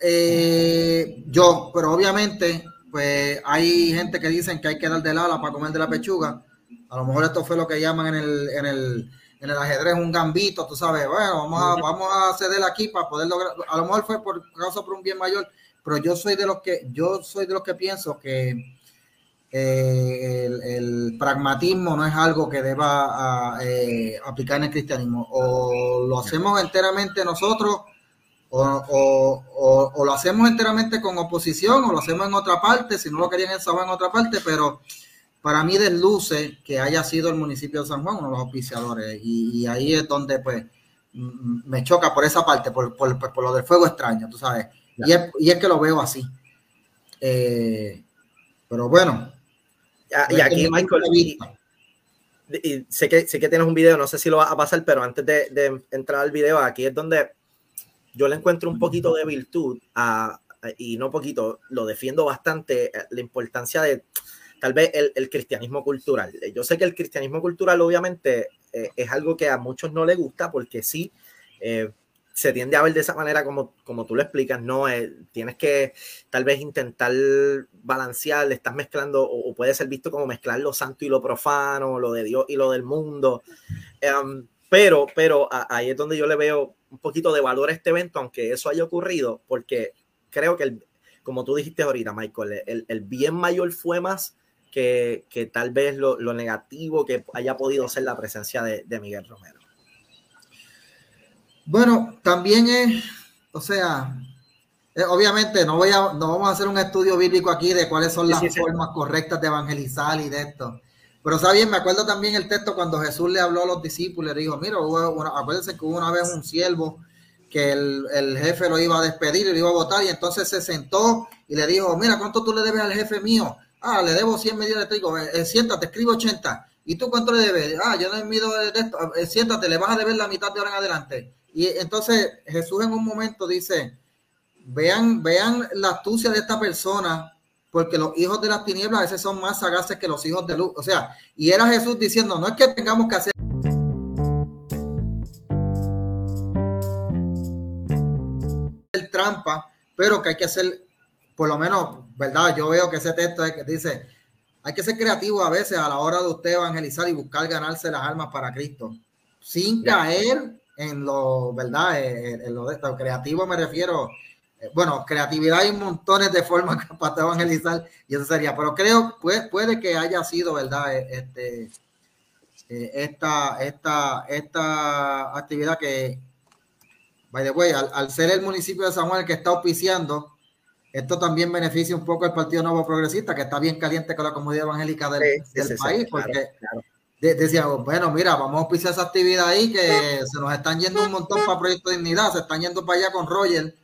Eh, yo, pero obviamente, pues hay gente que dicen que hay que dar del ala para comer de la pechuga. A lo mejor esto fue lo que llaman en el, en el, en el ajedrez un gambito, tú sabes, bueno, vamos a, vamos a ceder aquí para poder lograr, a lo mejor fue por causa por un bien mayor, pero yo soy de los que, yo soy de los que pienso que eh, el, pragmatismo no es algo que deba eh, aplicar en el cristianismo. O lo hacemos enteramente nosotros, o, lo hacemos enteramente con oposición, o lo hacemos en otra parte, si no lo querían en San Juan en otra parte, pero para mí desluce que haya sido el municipio de San Juan uno de los auspiciadores. Y, ahí es donde pues me choca por esa parte, por, por lo del fuego extraño, tú sabes y es, que lo veo así. Eh, pero bueno. Y, aquí, Michael, y, sé, que, sé que tienes un video, no sé si lo vas a pasar, pero antes de, entrar al video, aquí es donde yo le encuentro un poquito de virtud a, y no poquito, lo defiendo bastante, eh, la importancia de tal vez el, cristianismo cultural. Yo sé que el cristianismo cultural obviamente eh, es algo que a muchos no le gusta porque sí, se tiende a ver de esa manera como, como tú lo explicas, ¿no? Eh, tienes que tal vez intentar balancear, estás mezclando, o, puede ser visto como mezclar lo santo y lo profano, lo de Dios y lo del mundo. Em, pero, pero ahí es donde yo le veo un poquito de valor a este evento, aunque eso haya ocurrido, porque creo que, el, como tú dijiste ahorita, Michael, el, el bien mayor fue más que, que tal vez lo, lo, negativo que haya podido ser la presencia de, de Miguel Romero? Bueno, también es, o sea, eh, obviamente no, voy a, no vamos a hacer un estudio bíblico aquí de cuáles son las formas correctas de evangelizar y de esto. Pero está bien, me acuerdo también el texto cuando Jesús le habló a los discípulos, le dijo, mira, acuérdense que hubo una vez un siervo que el, el, jefe lo iba a despedir y lo iba a votar y entonces se sentó y le dijo, mira, ¿cuánto tú le debes al jefe mío? Ah, le debo 100 medidas de trigo, eh, siéntate, escribo 80. ¿Y tú cuánto le debes? Ah, yo no he mido de esto, eh, siéntate, le vas a deber la mitad de hora en adelante. Y entonces Jesús en un momento dice, Vean, vean la astucia de esta persona, porque los hijos de las tinieblas a veces son más sagaces que los hijos de luz. O sea, y era Jesús diciendo, no es que tengamos que hacer el trampa, pero que hay que hacer, por lo menos, ¿verdad? Yo veo que ese texto es que dice, hay que ser creativo a veces a la hora de usted evangelizar y buscar ganarse las almas para Cristo, sin caer en lo, ¿verdad? En, lo de esto. Creativo me refiero eh, bueno, creatividad hay montones de formas para evangelizar y eso sería, pero creo puede, puede que haya sido, ¿verdad? Este, eh, esta, esta, esta actividad que, by the way, al, ser el municipio de San Juan el que está auspiciando, esto también beneficia un poco al Partido Nuevo Progresista, que está bien caliente con la comunidad evangélica del, país, porque decíamos, bueno, mira, vamos a auspiciar esa actividad ahí, que se nos están yendo un montón para Proyecto de Dignidad, se están yendo para allá con Roger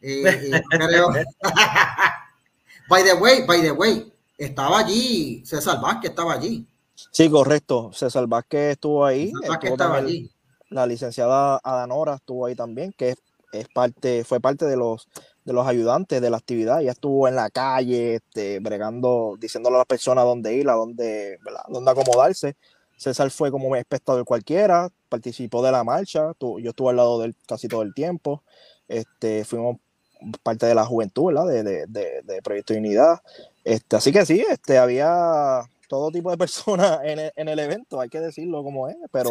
y, creo... by the way, by the way, estaba allí César Vázquez, estaba allí. Sí, correcto. César Vázquez estuvo ahí. estaba allí. La licenciada Adanora estuvo ahí también, que es, parte, fue parte de los de los ayudantes de la actividad. Ella estuvo en la calle, este, bregando, diciéndole a las personas dónde ir, a dónde, dónde acomodarse. César fue como espectador cualquiera, participó de la marcha, yo estuve al lado de él casi todo el tiempo. Este, fuimos parte de la juventud, ¿verdad? De, de, de, Proyecto de Unidad. Este, así que sí, este, había todo tipo de personas en el, en el evento, hay que decirlo como es, pero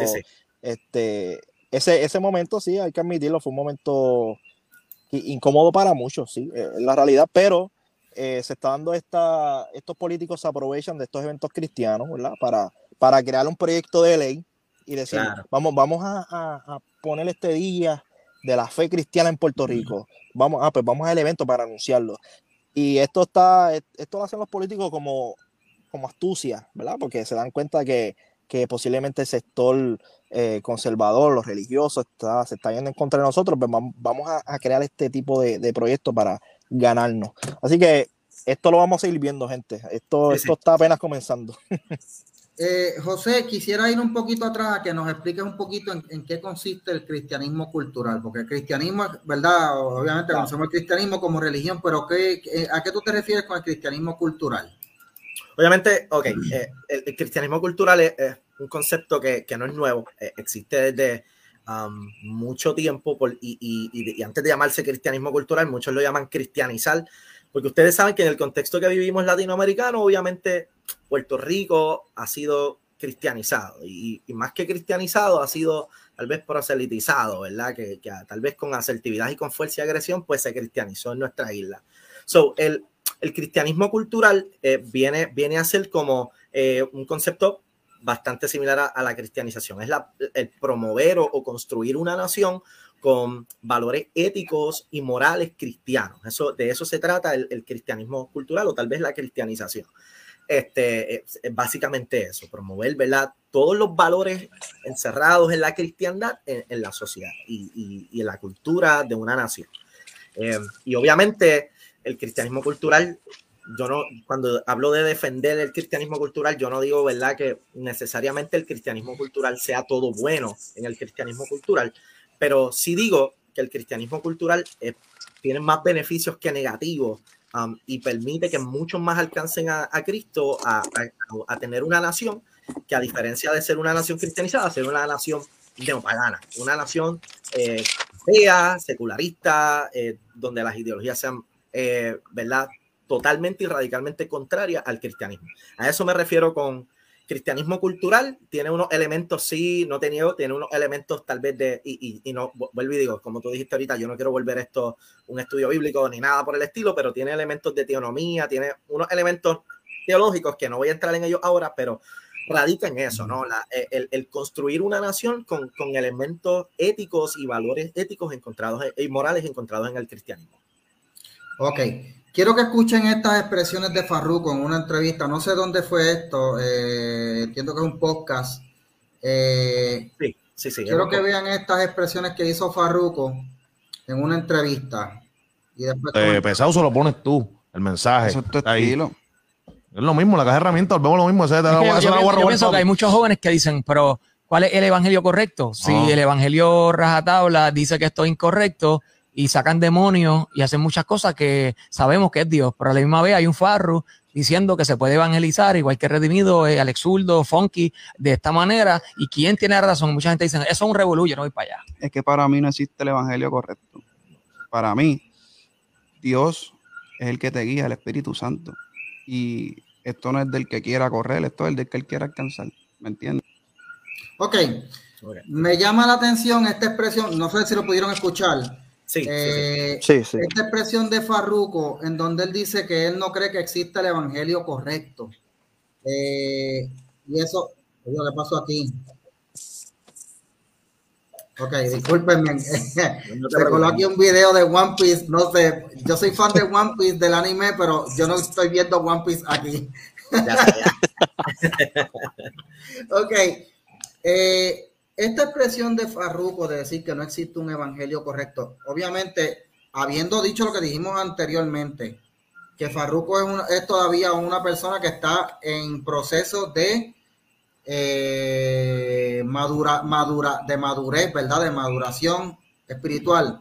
Este, ese, ese momento sí, hay que admitirlo, fue un momento incómodo para muchos, sí, es la realidad, pero eh, se está dando esta, estos políticos se aprovechan de estos eventos cristianos, ¿verdad? Para, para crear un proyecto de ley y decir, vamos, vamos a, a, a poner este día de la fe cristiana en Puerto Rico. Vamos, ah, pues vamos al evento para anunciarlo. Y esto está, esto lo hacen los políticos como, como astucia, ¿verdad? Porque se dan cuenta que, que posiblemente el sector eh, conservador, los religiosos, está, se está yendo en contra de nosotros, pues vamos a, crear este tipo de, de proyectos para ganarnos. Así que esto lo vamos a seguir viendo, gente. Esto, esto está apenas comenzando. Eh, José, quisiera ir un poquito atrás a que nos expliques un poquito en, qué consiste el cristianismo cultural, porque el cristianismo, ¿verdad? Obviamente conocemos el cristianismo como religión, pero ¿qué, ¿a qué tú te refieres con el cristianismo cultural? Obviamente, ok, eh, el, cristianismo cultural es, un concepto que, no es nuevo, eh, existe desde um, mucho tiempo y, y antes de llamarse cristianismo cultural, muchos lo llaman cristianizar, porque ustedes saben que en el contexto que vivimos latinoamericano, obviamente Puerto Rico ha sido cristianizado y, más que cristianizado ha sido tal vez proselitizado, ¿verdad? Que, tal vez con asertividad y con fuerza y agresión pues se cristianizó en nuestra isla. So, el, cristianismo cultural eh, viene, viene a ser como eh, un concepto bastante similar a, la cristianización. Es el promover o, construir una nación con valores éticos y morales cristianos. Eso, de eso se trata el cristianismo cultural o tal vez la cristianización este, es, básicamente eso, promover, ¿verdad? Todos los valores encerrados en la cristiandad en, la sociedad y, y, en la cultura de una nación. Eh, y obviamente el cristianismo cultural, yo no, cuando hablo de defender el cristianismo cultural, yo no digo, ¿verdad? Que necesariamente el cristianismo cultural sea todo bueno en el cristianismo cultural, pero sí digo que el cristianismo cultural eh, tiene más beneficios que negativos Um, y permite que muchos más alcancen a, Cristo, a, a, tener una nación que a diferencia de ser una nación cristianizada, ser una nación neopagana, una nación eh, fea, secularista, eh, donde las ideologías sean, eh, ¿verdad?, totalmente y radicalmente contrarias al cristianismo. A eso me refiero con, cristianismo cultural tiene unos elementos, sí, no te niego, tiene unos elementos tal vez de, y, y, no, vuelvo y digo, como tú dijiste ahorita, yo no quiero volver esto un estudio bíblico ni nada por el estilo, pero tiene elementos de teonomía, tiene unos elementos teológicos que no voy a entrar en ellos ahora, pero radica en eso, ¿no? La, el, el, construir una nación con, con, elementos éticos y valores éticos encontrados y morales encontrados en el cristianismo. Ok, quiero que escuchen estas expresiones de Farruko en una entrevista, no sé dónde fue esto, eh, entiendo que es un podcast. Eh, sí, sí, sí. Quiero que vean estas expresiones que hizo Farruko en una entrevista. Y después eh, pesado se lo pones tú, el mensaje. Eso es tu estilo. Es lo mismo, la caja de herramientas, vemos lo mismo. Ese, es que yo, yo, yo pienso que hay muchos jóvenes que dicen, pero ¿cuál es el evangelio correcto? Si el evangelio rajatabla dice que esto es incorrecto y sacan demonios y hacen muchas cosas que sabemos que es Dios, pero a la misma vez hay un farro diciendo que se puede evangelizar, igual que Redimido, eh, Alex Zurdo, Funky, de esta manera. ¿Y quién tiene razón? Mucha gente dice, eso es un revoluyo, no voy para allá. Es que para mí no existe el evangelio correcto. Para mí, Dios es el que te guía, el Espíritu Santo y esto no es del que quiera correr, esto es del que él quiera alcanzar. ¿Me entiendes? Ok. Me llama la atención esta expresión, no sé si lo pudieron escuchar. Sí, eh, sí, sí. Esta expresión de Farruco, en donde él dice que él no cree que exista el evangelio correcto. Eh, y eso, ¿qué pasó aquí? Ok, discúlpenme. Se coló aquí un video de One Piece. No sé, yo soy fan de One Piece del anime, pero yo no estoy viendo One Piece aquí. ok. Eh, esta expresión de Farruko de decir que no existe un evangelio correcto, obviamente, habiendo dicho lo que dijimos anteriormente, que Farruko es, es todavía una persona que está en proceso de eh, madura, madura, de madurez, ¿verdad? De maduración espiritual.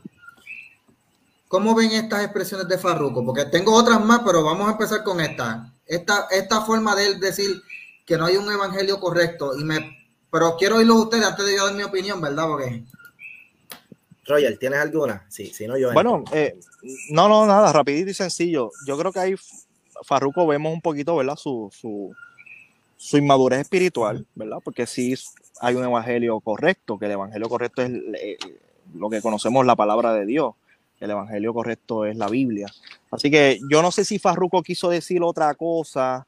¿Cómo ven estas expresiones de Farruco? Porque tengo otras más, pero vamos a empezar con esta. Esta, esta forma de él decir que no hay un evangelio correcto. Y me, pero quiero oírlo ustedes antes de yo dar mi opinión, ¿verdad? Porque... Roger, ¿tienes alguna? Sí, si no, yo. Bueno, eh, no, no, nada, rapidito y sencillo. Yo creo que ahí Farruco vemos un poquito, ¿verdad? Su, su, su inmadurez espiritual, ¿verdad? Porque sí hay un evangelio correcto, que el evangelio correcto es eh, lo que conocemos la palabra de Dios. El evangelio correcto es la Biblia. Así que yo no sé si Farruco quiso decir otra cosa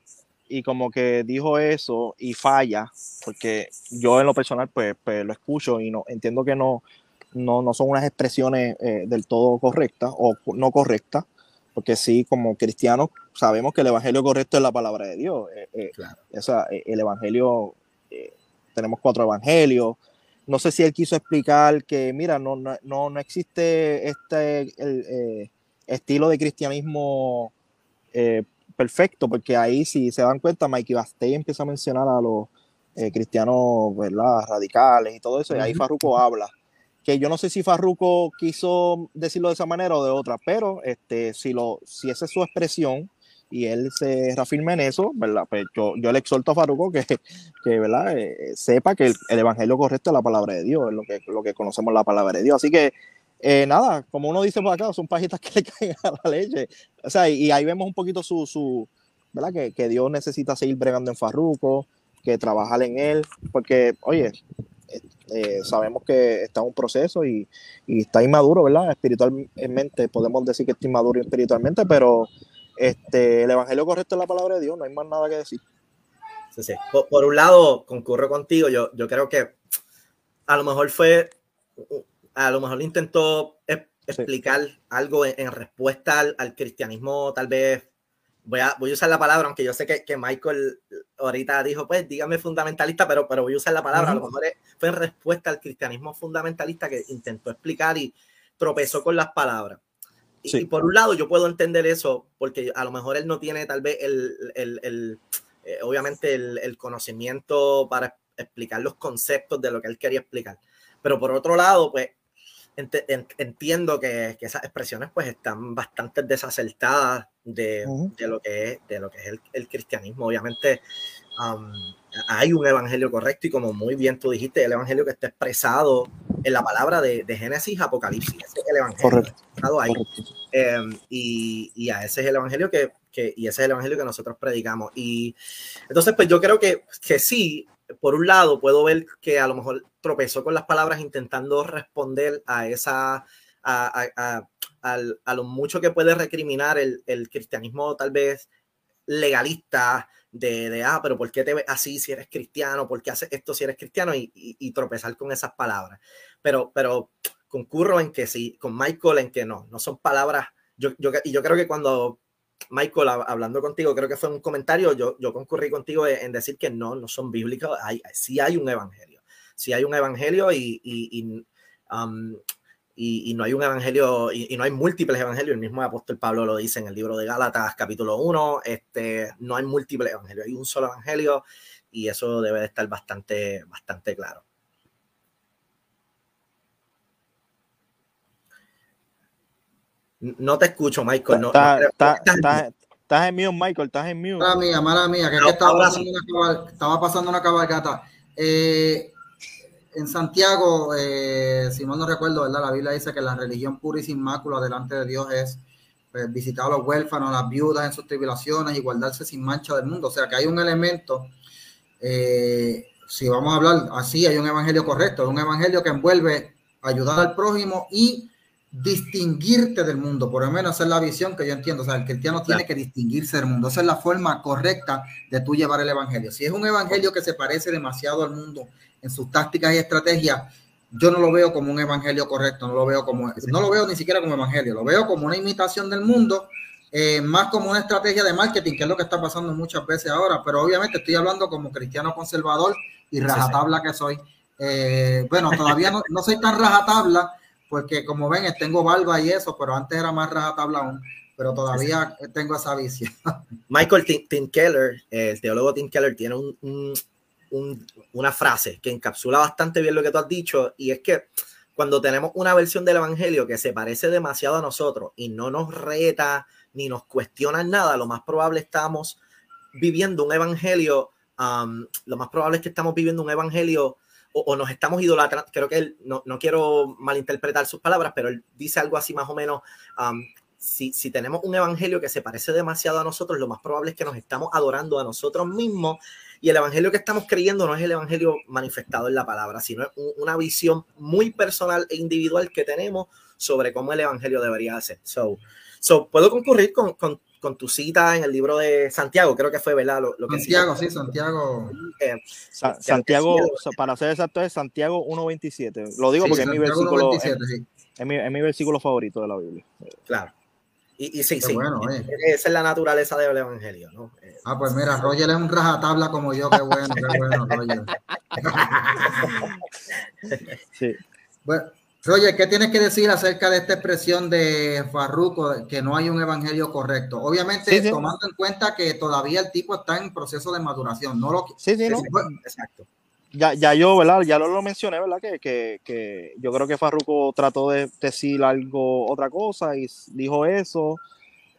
y como que dijo eso y falla, porque yo en lo personal pues, pues lo escucho y no entiendo que no, no, no son unas expresiones eh, del todo correctas o no correctas porque sí, como cristianos sabemos que el evangelio correcto es la palabra de Dios. Eh, eh, eh, el evangelio, tenemos cuatro evangelios. No sé si él quiso explicar que, mira, no, no, no existe este estilo de cristianismo perfecto, porque ahí, si se dan cuenta, Mikey Bastey empieza a mencionar a los cristianos ¿verdad? radicales y todo eso, y ahí Farruko habla que yo no sé si Farruko quiso decirlo de esa manera o de otra, pero este, si, lo, si esa es su expresión y él se reafirma en eso, ¿verdad? Pues yo, yo le exhorto a Farruko que, que ¿verdad? Eh, sepa que el, evangelio correcto es la palabra de Dios, es lo que, lo que conocemos la palabra de Dios. Así que, eh, nada, como uno dice por acá, son pajitas que le caen a la leche. O sea, y, ahí vemos un poquito su, su ¿verdad? Que, que Dios necesita seguir bregando en Farruko, que trabajar en él, porque, oye, eh, sabemos que está en un proceso y, está inmaduro, ¿verdad? Espiritualmente, podemos decir que está inmaduro espiritualmente, pero este, el evangelio correcto es la palabra de Dios, no hay más nada que decir. Sí, sí. Por, un lado, concurro contigo, yo, yo creo que a lo mejor fue, a lo mejor intentó explicar algo en, respuesta al, cristianismo tal vez voy a, voy a usar la palabra, aunque yo sé que, que, Michael ahorita dijo, pues dígame fundamentalista, pero, pero voy a usar la palabra, a lo mejor fue en respuesta al cristianismo fundamentalista que intentó explicar y tropezó con las palabras. Y, por un lado yo puedo entender eso, porque a lo mejor él no tiene tal vez el, el, el eh, obviamente el, conocimiento para explicar los conceptos de lo que él quería explicar. Pero por otro lado, pues entiendo que, que, esas expresiones pues están bastante desacertadas de, de, lo que es, de lo que es el, el cristianismo. Obviamente hay un evangelio correcto y como muy bien tú dijiste, el evangelio que está expresado en la palabra de, de Génesis, Apocalipsis, ese es el evangelio ahí. Em, y, y, a ese es el evangelio que, que, y ese es el evangelio que nosotros predicamos. Y entonces, pues yo creo que, que sí, por un lado puedo ver que a lo mejor tropezó con las palabras intentando responder a esa, a, a, a, lo mucho que puede recriminar el, el, cristianismo tal vez legalista de, de, ah, pero ¿por qué te ves así si eres cristiano? ¿Por qué haces esto si eres cristiano? Y, y, y tropezar con esas palabras. Pero, pero concurro en que sí, con Michael en que no, no son palabras. Yo, yo, y yo creo que cuando Michael, hablando contigo, creo que fue un comentario, yo, yo concurrí contigo en decir que no, no son bíblicos, hay, sí hay un evangelio, sí hay un evangelio y, y no hay un evangelio, y, no hay múltiples evangelios, el mismo apóstol Pablo lo dice en el libro de Gálatas, capítulo 1, este, no hay múltiples evangelios, hay un solo evangelio y eso debe de estar bastante, bastante claro. No te escucho, Michael. No, está, no, está, está, estás en mute, Michael, estás en mute. Mala mía, mala mía, que, es que estaba, pasando una estaba, pasando una cabalgata. Eh, en Santiago, eh, si mal no recuerdo, ¿verdad? La Biblia dice que la religión pura y sin mácula delante de Dios es pues, visitar a los huérfanos, a las viudas en sus tribulaciones y guardarse sin mancha del mundo. O sea que hay un elemento, eh, si vamos a hablar así, hay un evangelio correcto, un evangelio que envuelve ayudar al prójimo y distinguirte del mundo, por lo menos esa es la visión que yo entiendo, o sea, el cristiano tiene que distinguirse del mundo, esa es la forma correcta de tú llevar el evangelio. Si es un evangelio que se parece demasiado al mundo en sus tácticas y estrategias, yo no lo veo como un evangelio correcto, no lo veo como, no lo veo ni siquiera como evangelio, lo veo como una imitación del mundo, eh, más como una estrategia de marketing, que es lo que está pasando muchas veces ahora, pero obviamente estoy hablando como cristiano conservador y rajatabla que soy. Eh, bueno, todavía no, no soy tan rajatabla, porque como ven, tengo barba y eso, pero antes era más rajatabla aún, pero todavía tengo esa visión. Michael Tim, Keller, el teólogo Tim Keller, tiene un, un, un, una frase que encapsula bastante bien lo que tú has dicho, y es que cuando tenemos una versión del Evangelio que se parece demasiado a nosotros y no nos reta ni nos cuestiona nada, lo más probable estamos viviendo un Evangelio, um, lo más probable es que estamos viviendo un Evangelio o, o, nos estamos idolatrando, creo que él, no, no, quiero malinterpretar sus palabras, pero él dice algo así más o menos, um, si, si, tenemos un evangelio que se parece demasiado a nosotros, lo más probable es que nos estamos adorando a nosotros mismos y el evangelio que estamos creyendo no es el evangelio manifestado en la palabra, sino es una visión muy personal e individual que tenemos sobre cómo el evangelio debería ser. So, so puedo concurrir con, con con tu cita en el libro de Santiago, creo que fue, ¿verdad? Lo, lo que Santiago, sí, Santiago. Eh, Sa Santiago, para ser exacto, es Santiago 1.27. Lo digo sí, porque es mi, versículo, 97, es, sí. es, mi, es mi versículo favorito de la Biblia. Claro. Y, y sí, sí. Bueno, eh. Esa es la naturaleza del Evangelio, ¿no? Eh, ah, pues mira, Roger es un rajatabla como yo, qué bueno, qué bueno, Roger. sí. Bueno, Roger, ¿qué tienes que decir acerca de esta expresión de Farruco, que no hay un evangelio correcto? Obviamente, sí, sí. tomando en cuenta que todavía el tipo está en proceso de maduración, no lo Sí, sí, no. Exacto. Ya, ya yo, ¿verdad? Ya lo, lo mencioné, ¿verdad? Que, que, que, yo creo que Farruco trató de decir algo, otra cosa y dijo eso.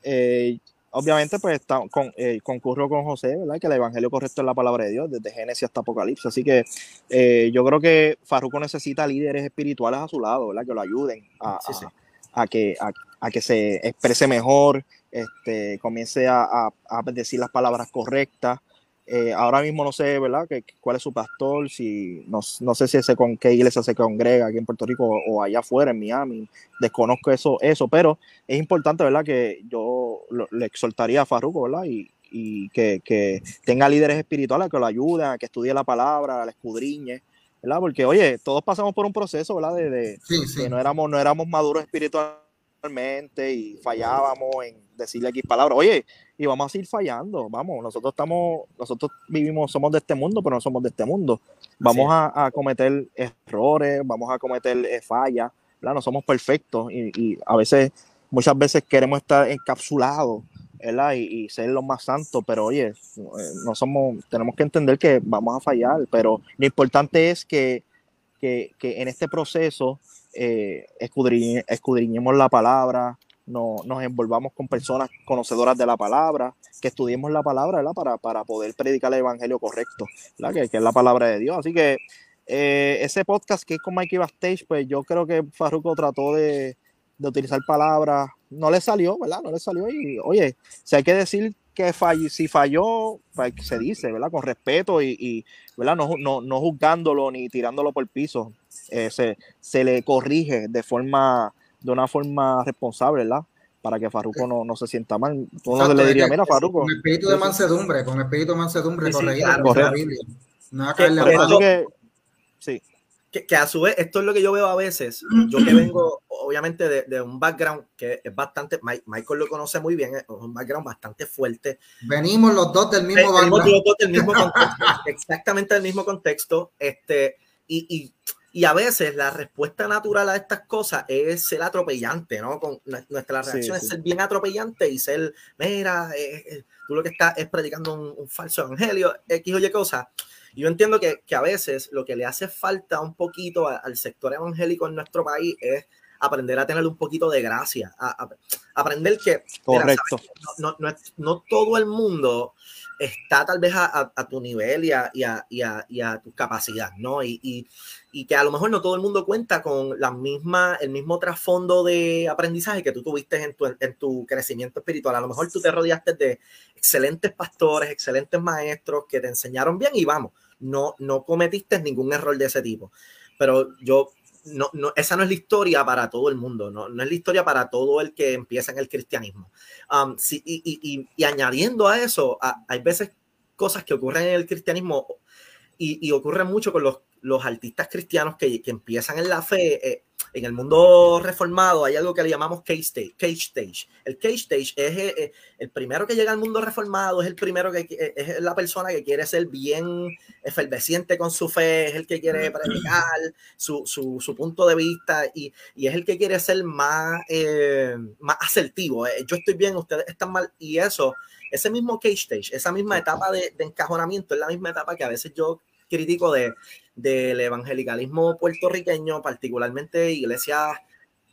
Eh, obviamente, pues está, con, eh, concurrió con José, ¿verdad? Que el evangelio correcto es la palabra de Dios, desde Génesis hasta Apocalipsis. Así que eh, yo creo que Farruko necesita líderes espirituales a su lado, ¿verdad? Que lo ayuden a, sí, sí. a, a que, a, que se exprese mejor, este, comience a, decir las palabras correctas. Eh, ahora mismo no sé, ¿verdad? Que, cuál es su pastor, si no, no sé si ese con qué iglesia se congrega aquí en Puerto Rico o, o allá afuera en Miami, desconozco eso, eso, pero es importante, ¿verdad? Que yo lo, le exhortaría a Farruko, ¿verdad? Y, y que, que, tenga líderes espirituales que lo ayuden, que estudie la palabra, la escudriñe, ¿verdad? Porque, oye, todos pasamos por un proceso, ¿verdad? De, de sí, sí. no éramos, no éramos maduros espiritualmente y fallábamos en decirle X palabras. Oye, y vamos a seguir fallando, vamos, nosotros estamos, nosotros vivimos, somos de este mundo, pero no somos de este mundo. Vamos a, a, cometer errores, vamos a cometer eh, fallas, ¿verdad? No somos perfectos y, y, a veces, muchas veces queremos estar encapsulados, ¿verdad? Y, y, ser los más santos, pero oye, eh, no somos, tenemos que entender que vamos a fallar, pero lo importante es que, que, que en este proceso eh, escudriñ, escudriñemos la palabra, no, nos envolvamos con personas conocedoras de la palabra, que estudiemos la palabra. Para, para poder predicar el evangelio correcto. Que, que es la palabra de Dios. Así que eh, ese podcast que es con Mikey Backstage, pues yo creo que Farruko trató de, de, utilizar palabras, no le salió, ¿verdad? No le salió y, oye, si hay que decir que fall, si falló, pues se dice, ¿verdad? Con respeto y. No, no, no, juzgándolo ni tirándolo por el piso, eh, se, se le corrige de forma de una forma responsable, ¿verdad? para que Farruko no, no se sienta mal. Uno Exacto, le diría, mira, Farruko. Con espíritu de mansedumbre, con espíritu de mansedumbre, Sí, sí, corregido claro, la. Biblia. No a Que- caerle a que, sí, que, que a su vez, esto es lo que yo veo a veces, yo que vengo obviamente de, de un background que es bastante, Mi- Michael lo conoce muy bien, es un background bastante fuerte, Venimos los dos del mismo Venimos background. los dos del mismo contexto, exactamente del mismo contexto, este, y, y, y a veces la respuesta natural a estas cosas es ser atropellante, ¿no? Con nue- nuestra reacción sí. es ser bien atropellante y ser, mira, eh, eh, tú lo que estás es predicando un, un falso evangelio, X o Y cosas. Y Yo entiendo que, que a veces lo que le hace falta un poquito a- al sector evangélico en nuestro país es aprender a tener un poquito de gracia, a- a- aprender que correcto. no, no, no, es- no todo el mundo está tal vez a, tu nivel y a, y y y tu capacidad, ¿no? Y, que a lo mejor no todo el mundo cuenta con la misma, el mismo trasfondo de aprendizaje que tú tuviste en tu, en tu crecimiento espiritual. A lo mejor tú te rodeaste de excelentes pastores, excelentes maestros que te enseñaron bien y vamos, no, no cometiste ningún error de ese tipo. Pero yo no, no, esa no es la historia para todo el mundo, no, no es la historia para todo el que empieza en el cristianismo. Um, y, añadiendo a eso, a- hay veces cosas que ocurren en el cristianismo y, ocurren mucho con los, artistas cristianos que, que empiezan en la fe. eh, en el mundo reformado hay algo que le llamamos cage stage. Cage stage. El cage stage es eh, eh, el primero que llega al mundo reformado, es el primero que eh, es la persona que quiere ser bien efervesciente con su fe, es el que quiere predicar su, su, su punto de vista y, y es el que quiere ser más, eh, más asertivo. Yo estoy bien, ustedes están mal. Y eso, ese mismo cage stage, esa misma etapa de, de encajonamiento, es la misma etapa que a veces yo critico de, del evangelicalismo puertorriqueño, particularmente iglesias,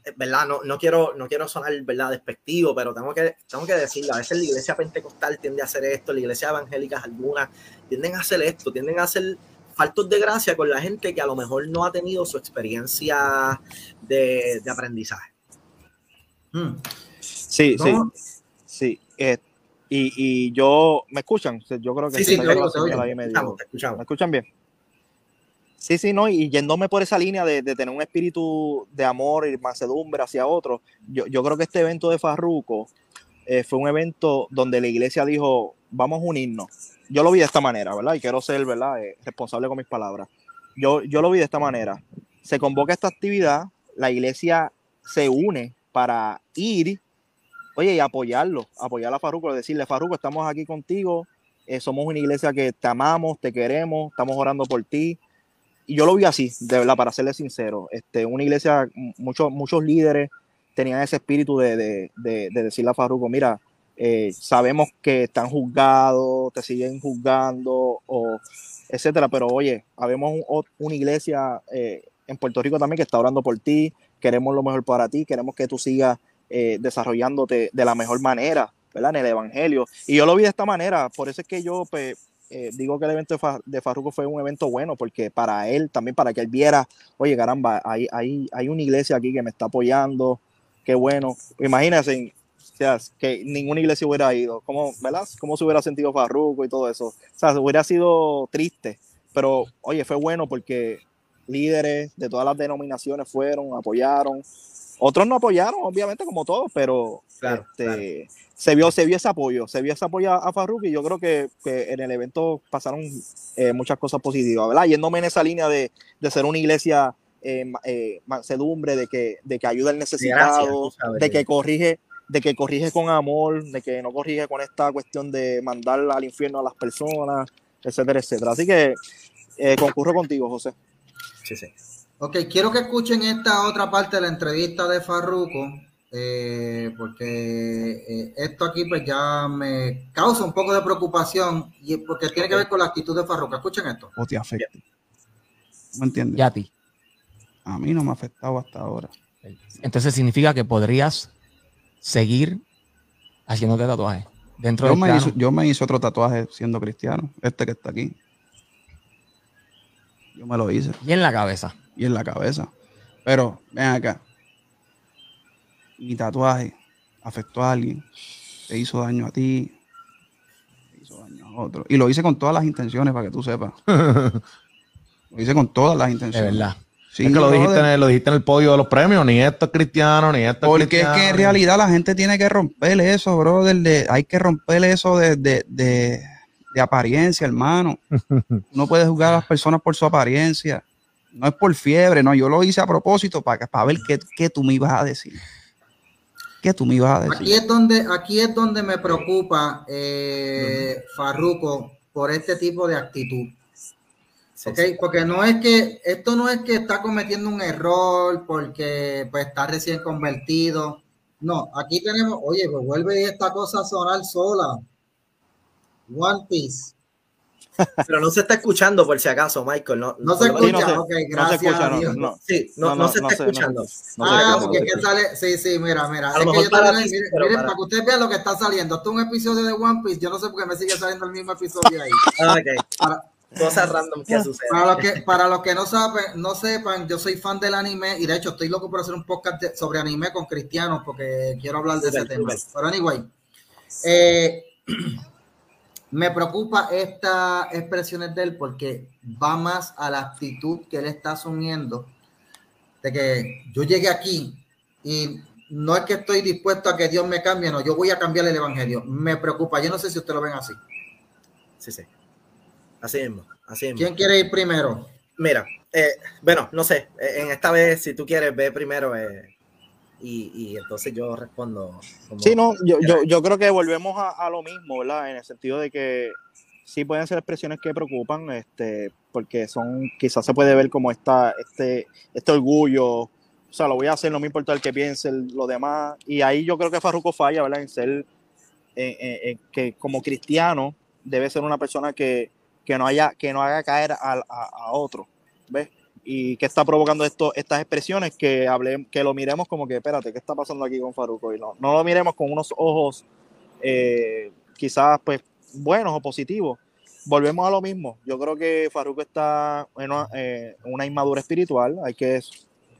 eh, ¿verdad? No, no, quiero, no quiero sonar, ¿verdad?, despectivo, pero tengo que, tengo que decirlo, a veces la iglesia pentecostal tiende a hacer esto, la iglesia evangélica algunas tienden a hacer esto, tienden a hacer faltos de gracia con la gente que a lo mejor no ha tenido su experiencia de, de aprendizaje. Mm. Sí, sí, No. sí. eh, y, y yo, ¿me escuchan? Yo creo que Sí, sí, te oigo. señal ahí Te medio- escuchamos, ¿Me escuchan bien? Sí, sí, no, y yéndome por esa línea de, de tener un espíritu de amor y mansedumbre hacia otros, yo, yo creo que este evento de Farruco eh, fue un evento donde la iglesia dijo, vamos a unirnos. Yo lo vi de esta manera, ¿verdad? Y quiero ser, ¿verdad? Eh, responsable con mis palabras. Yo, yo lo vi de esta manera. Se convoca esta actividad, la iglesia se une para ir, oye, y apoyarlo, apoyar a Farruco, decirle, Farruco, estamos aquí contigo, eh, somos una iglesia que te amamos, te queremos, estamos orando por ti. Y yo lo vi así, de verdad, para serle sincero. Este, una iglesia, muchos, muchos líderes tenían ese espíritu de, de, de, de decirle a Farruko, mira, eh, sabemos que están juzgados, te siguen juzgando, etcétera, pero oye, habemos un- una iglesia eh, en Puerto Rico también que está orando por ti, queremos lo mejor para ti, queremos que tú sigas eh, desarrollándote de la mejor manera, ¿verdad? En el Evangelio. Y yo lo vi de esta manera, por eso es que yo pues, eh, digo que el evento de, Fa- Farruko fue un evento bueno, porque para él, también para que él viera, oye, caramba, hay, hay, hay una iglesia aquí que me está apoyando, qué bueno. Imagínense, que ninguna iglesia hubiera ido, ¿cómo, ¿verdad? ¿Cómo se hubiera sentido Farruko y todo eso? O sea, hubiera sido triste, pero oye, fue bueno porque líderes de todas las denominaciones fueron, apoyaron. Otros no apoyaron, obviamente, como todos, pero Claro, este, se vio se vio ese apoyo, se vio ese apoyo a, a Farruko y yo creo que, que en el evento pasaron eh, muchas cosas positivas, ¿verdad? Yéndome en esa línea de, de ser una iglesia eh, eh, mansedumbre, de que, de que ayuda al necesitado, sabes. de que corrige, de que corrige con amor, de que no corrige con esta cuestión de mandar al infierno a las personas, etcétera, etcétera. Así que eh, concurro contigo, José. Sí, sí. Ok, quiero que escuchen esta otra parte de la entrevista de Farruko, eh, porque eh, esto aquí pues ya me causa un poco de preocupación y porque tiene que ver con la actitud de Farruko. Escuchen esto. o te afecte. ¿Me entiendes? Ya a ti. A mí no me ha afectado hasta ahora. Entonces significa que podrías seguir haciéndote tatuajes dentro Yo del me, hizo, yo me hice otro tatuaje siendo cristiano, este que está aquí. Yo me lo hice y en la cabeza. y en la cabeza. Pero ven acá. Mi tatuaje afectó a alguien, te hizo daño a ti, te hizo daño a otro. Y lo hice con todas las intenciones para que tú sepas. Lo hice con todas las De intenciones. verdad. Sí, es que lo dijiste, en el, lo dijiste en el podio de los premios, ni esto es cristiano, ni esto es Porque es que en realidad la gente tiene que romper eso, brother. de- hay que romper eso de, de, de, de apariencia, hermano. No puedes juzgar a las personas por su apariencia. No es por fiebre, no. Yo lo hice a propósito para, que- para ver qué, qué tú me ibas a decir. ¿Qué tú me ibas a Aquí decir? es donde, aquí es donde me preocupa eh, Farruko por este tipo de actitud. Sí, ¿ok? sí. Porque no es que, esto no es que está cometiendo un error porque pues está recién convertido. No, aquí tenemos, oye, pues vuelve esta cosa a sonar sola. One Piece. Pero no se está escuchando por si acaso, Michael. No, No se escucha, no se- ok, no se gracias escucha, a no, Dios. no. Sí, no, no, se está escuchando. ah, porque es que sale, sí, sí, mira, mira. A Es lo que mejor yo para también- miren, para- para que ustedes vean lo que está saliendo. Esto es un episodio de One Piece. Yo no sé por qué me sigue saliendo el mismo episodio ahí. Ah, ok. Para, Cosas random que suceden. para los que, para los que no saben, no sepan, yo soy fan del anime y de hecho estoy loco por hacer un podcast de- sobre anime con cristianos porque quiero hablar de ese tema. Pero anyway, eh, me preocupa estas expresiones de él porque va más a la actitud que él está asumiendo de que yo llegué aquí y no es que estoy dispuesto a que Dios me cambie, no, yo voy a cambiar el evangelio. Me preocupa, yo no sé si ustedes lo ven así. Sí, sí. Así mismo, así mismo. ¿Quién quiere ir primero? Mira, eh, bueno, no sé. eh, En esta vez, si tú quieres, ve primero eh, y, y entonces yo respondo. como- Sí, no, yo, yo, yo creo que volvemos a, a lo mismo, ¿verdad? En el sentido de que sí pueden ser expresiones que preocupan, este, porque son, quizás se puede ver como esta, este, este orgullo, o sea, lo voy a hacer, no me importa el que piense el- lo demás, y ahí yo creo que Farruko falla, ¿verdad? En ser, en- en- en que como cristiano debe ser una persona que, que no haya, que no haga caer al- a, a otro, ¿ves? Y que está provocando esto, estas expresiones que hable, que lo miremos como que, espérate, ¿qué está pasando aquí con Faruco? Y no, no lo miremos con unos ojos eh, quizás pues buenos o positivos. Volvemos a lo mismo. Yo creo que Faruco está en una, eh, inmadura espiritual. Hay que,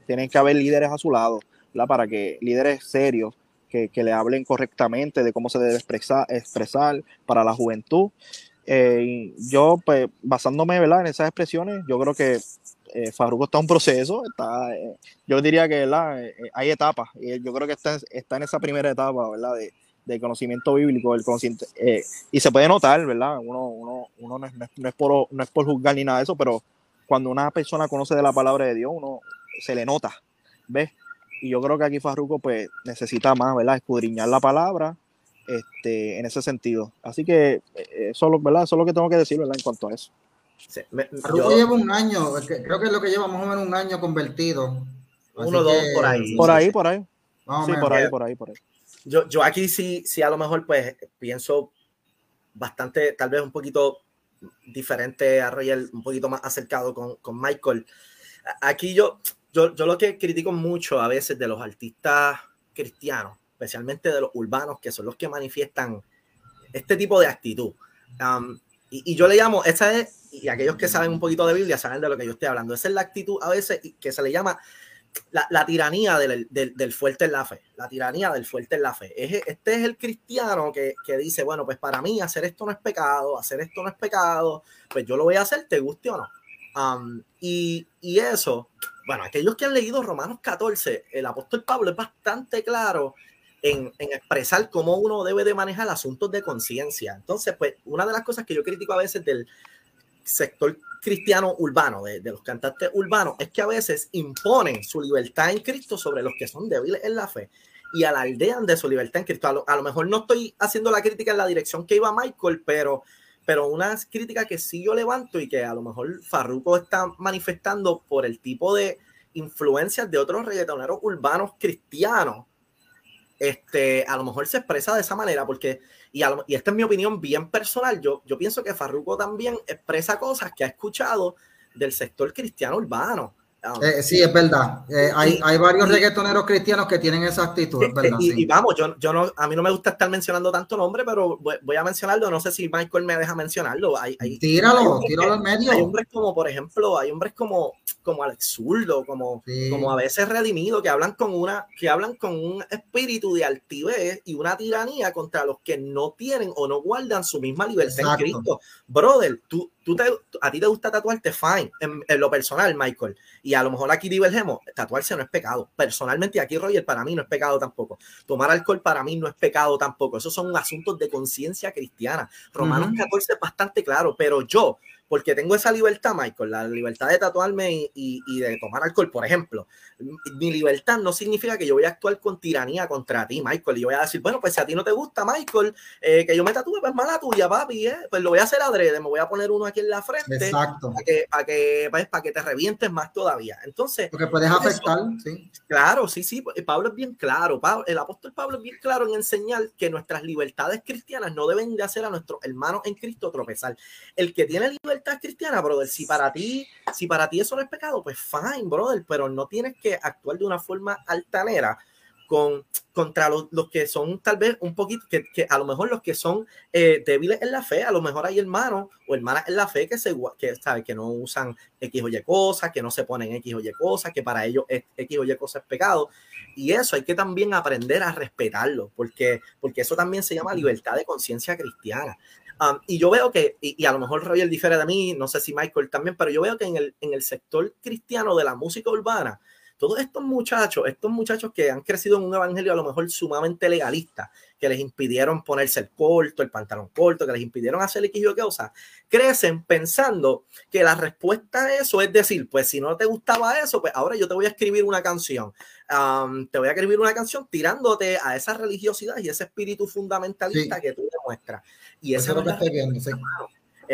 tienen que haber líderes a su lado, ¿verdad? Para que líderes serios que, que le hablen correctamente de cómo se debe expresar, expresar para la juventud. Eh, yo, pues, basándome ¿verdad? en esas expresiones, yo creo que eh, Farruko está en un proceso, eh, yo diría que ¿verdad? Eh, hay etapas, y yo creo que está, en esa primera etapa ¿verdad? De, de conocimiento bíblico, el conocimiento, eh, y se puede notar, ¿verdad? Uno, no, es, por, juzgar ni nada de eso, pero cuando una persona conoce de la palabra de Dios, uno se le nota, ¿ves? Y yo creo que aquí Farruko pues necesita más, ¿verdad? Escudriñar la palabra este, en ese sentido. Así que eh, eso, ¿verdad? eso es lo que tengo que decir, ¿verdad? En cuanto a eso. Sí, me- yo- lleva un año, creo que es lo que lleva más o menos un año convertido. Así Uno, dos, por ahí. Por ahí, por ahí. Sí, por ahí, por ahí, por ahí. yo, yo aquí sí, sí a lo mejor pues pienso bastante, tal vez un poquito diferente a Royal, un poquito más acercado con, con Michael. Aquí yo, yo, yo lo que critico mucho a veces de los artistas cristianos, especialmente de los urbanos, que son los que manifiestan este tipo de actitud. Um, y, y yo le llamo, esa es, y aquellos que saben un poquito de Biblia saben de lo que yo estoy hablando, esa es la actitud a veces que se le llama la, la tiranía del, del, del, fuerte en la fe, la tiranía del fuerte en la fe. Es, este es el cristiano que, que, dice, bueno, pues para mí hacer esto no es pecado, hacer esto no es pecado, pues yo lo voy a hacer, te guste o no. Um, y, y, eso, bueno, aquellos que han leído Romanos 14, el apóstol Pablo es bastante claro en, expresar cómo uno debe de manejar asuntos de conciencia. Entonces, pues una de las cosas que yo critico a veces del sector cristiano urbano, de, los cantantes urbanos, es que a veces imponen su libertad en Cristo sobre los que son débiles en la fe y alardean de su libertad en Cristo. A lo, a lo mejor no estoy haciendo la crítica en la dirección que iba Michael, pero, pero una crítica que sí yo levanto y que a lo mejor Farruko está manifestando por el tipo de influencias de otros reggaetoneros urbanos cristianos, este, a lo mejor se expresa de esa manera, porque, y, a, y esta es mi opinión bien personal, yo, yo pienso que Farruko también expresa cosas que ha escuchado del sector cristiano urbano. Um, eh, sí, es verdad. Eh, hay, hay, varios y, reggaetoneros cristianos que tienen esa actitud, es verdad. Y, sí. y, vamos, yo, yo no, a mí no me gusta estar mencionando tanto nombre, pero voy, voy a mencionarlo. No sé si Michael me deja mencionarlo. Hay, hay, tíralo, tíralo al medio. Hay hombres como, por ejemplo, hay hombres como como Alex Zurdo, como, Sí. como a veces redimido, que hablan con una, que hablan con un espíritu de altivez y una tiranía contra los que no tienen o no guardan su misma libertad Exacto. en Cristo. Brother, tú, tú te, a ti te gusta tatuarte, fine. En, en lo personal, Michael, y a lo mejor aquí divergemos, tatuarse no es pecado. Personalmente, aquí, Roger, para mí no es pecado tampoco. Tomar alcohol para mí no es pecado tampoco. Esos son asuntos de conciencia cristiana. Romanos Ujú. 14 es bastante claro, pero yo, porque tengo esa libertad, Michael, la libertad de tatuarme y, y- y de tomar alcohol, por ejemplo, mi libertad no significa que yo voy a actuar con tiranía contra ti, Michael, y yo voy a decir, bueno, pues si a ti no te gusta, Michael, eh, que yo me tatúe, pues mala tuya, papi, eh, pues lo voy a hacer adrede, me voy a poner uno aquí en la frente Exacto. para que, para que, pues, para que te revientes más todavía. Entonces, Porque puedes Eso. afectar, sí. Claro, sí, sí. Pablo es bien claro. Pablo- el apóstol Pablo es bien claro en enseñar que nuestras libertades cristianas no deben de hacer a nuestros hermanos en Cristo tropezar. El que tiene libertad cristiana, brother, si para ti, si para ti eso no es pecado, pues fine, brother, pero no tienes que actuar de una forma altanera con, contra los, los que son tal vez un poquito, que, que a lo mejor los que son eh, débiles en la fe, a lo mejor hay hermanos o hermanas en la fe que, se, que, ¿sabe? que no usan X o Y cosas, que no se ponen X o Y cosas, que para ellos es- X o Y cosas es pecado. Y eso hay que también aprender a respetarlo, porque, porque eso también se llama libertad de conciencia cristiana. Um, y yo veo que, y, a lo mejor Roger difiere de mí, no sé si Michael también, pero yo veo que en el, en el sector cristiano de la música urbana, todos estos muchachos, estos muchachos que han crecido en un evangelio a lo mejor sumamente legalista, que les impidieron ponerse el corto, el pantalón corto, que les impidieron hacer X y cosas, crecen pensando que la respuesta a eso es decir, pues si no te gustaba eso, pues ahora yo te voy a escribir una canción. Um, te voy a escribir una canción tirándote a esa religiosidad y ese espíritu fundamentalista que tú demuestras. Y Eso es lo que estoy viendo, sí.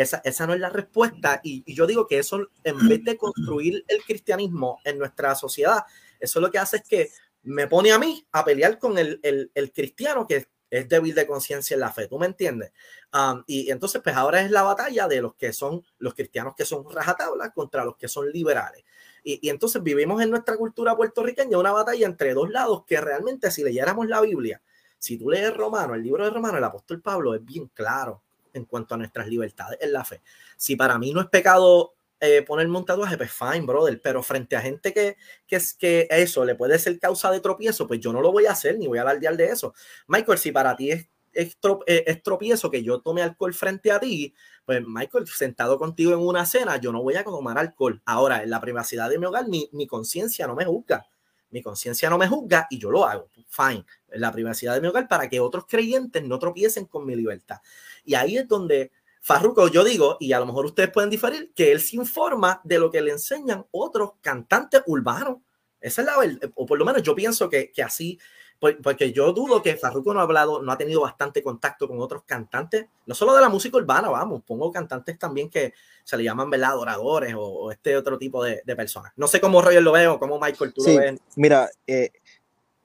Esa, esa no es la respuesta. Y, yo digo que eso, en vez de construir el cristianismo en nuestra sociedad, eso lo que hace es que me pone a mí a pelear con el, el, cristiano que es débil de conciencia en la fe. ¿Tú me entiendes? Um, y entonces, pues ahora es la batalla de los que son los cristianos que son rajatabla contra los que son liberales. Y, y entonces vivimos en nuestra cultura puertorriqueña una batalla entre dos lados que realmente si leyéramos la Biblia, si tú lees Romano, el libro de Romano, el apóstol Pablo es bien claro en cuanto a nuestras libertades en la fe. Si para mí no es pecado eh, ponerme un tatuaje, pues fine, brother, pero frente a gente que, que es que eso le puede ser causa de tropiezo, pues yo no lo voy a hacer ni voy a alardear de eso. Michael, si para ti es, es, eh, tropiezo que yo tome alcohol frente a ti, pues Michael, sentado contigo en una cena, yo no voy a tomar alcohol. Ahora, en la privacidad de mi hogar, mi, mi conciencia no me juzga. Mi conciencia no me juzga y yo lo hago. Fine. La privacidad de mi hogar para que otros creyentes no tropiecen con mi libertad. Y ahí es donde Farruko, yo digo, y a lo mejor ustedes pueden diferir, que él se informa de lo que le enseñan otros cantantes urbanos. Esa es la o por lo menos yo pienso que, que así, porque yo dudo que Farruko no ha hablado, no ha tenido bastante contacto con otros cantantes, no solo de la música urbana, vamos, pongo cantantes también que se le llaman, ¿verdad?, adoradores o, o este otro tipo de, de personas. No sé cómo Roger lo ve o cómo Michael tú Sí, lo ves. mira, eh,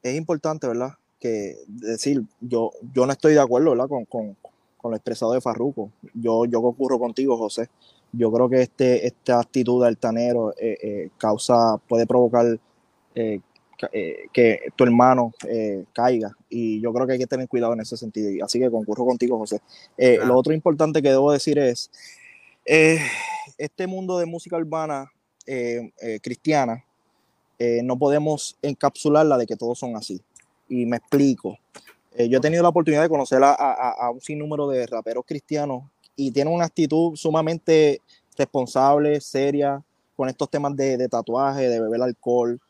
es importante, ¿verdad? Que decir, yo, yo no estoy de acuerdo, ¿verdad? Con, con, con lo expresado de Farruco. Yo, yo concurro contigo, José. Yo creo que este, esta actitud de altanero eh, eh, causa, puede provocar eh, que tu hermano eh, caiga. Y yo creo que hay que tener cuidado en ese sentido. Y Así que concurro contigo, José. Eh, Claro. Lo otro importante que debo decir es, eh, este mundo de música urbana eh, eh, cristiana, no podemos encapsularla de que todos son así. Y me explico. Yo he tenido la oportunidad de conocer a, a- a un sinnúmero de raperos cristianos y tienen una actitud sumamente responsable, seria, con estos temas de, de tatuaje, de beber alcohol,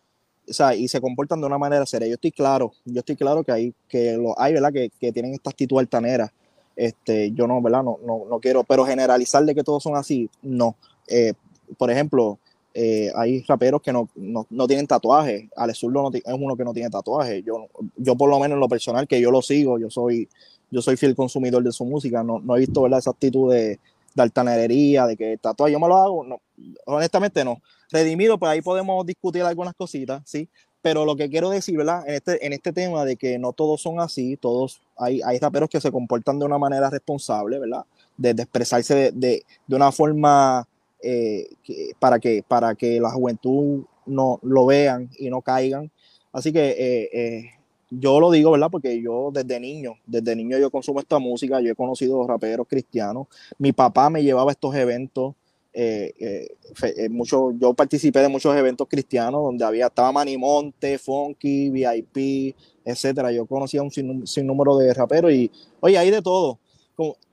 o sea, y se comportan de una manera seria. Yo estoy claro, yo estoy claro que hay, que lo hay, ¿verdad? Que, que tienen esta actitud altanera. Este, yo no, ¿verdad? No, no, no quiero, pero generalizar de que todos son así, no. Eh, por ejemplo, eh, hay raperos que no, no, no tienen tatuaje. Alex Zurdo no es uno que no tiene tatuaje. Yo, yo por lo menos en lo personal, que yo lo sigo, yo soy, yo soy fiel consumidor de su música, no, no he visto ¿verdad? esa actitud de, de altanería, de que tatuaje yo me lo hago. No, honestamente no. Redimido, pues ahí podemos discutir algunas cositas, ¿sí? Pero lo que quiero decir, ¿verdad? En este, en este tema de que no todos son así, todos, hay, hay raperos que se comportan de una manera responsable, ¿verdad? De, expresarse de, de, de una forma eh, para, que, para que la juventud no lo vean y no caigan. Así que eh, eh, yo lo digo, ¿verdad? Porque yo desde niño, desde niño yo consumo esta música, yo he conocido raperos cristianos, mi papá me llevaba a estos eventos, eh, eh, eh, yo participé de muchos eventos cristianos donde había, estaba Manimonte, Funky, VIP, etcétera. Yo conocía un sin, sinnúmero de raperos y, oye, hay de todo.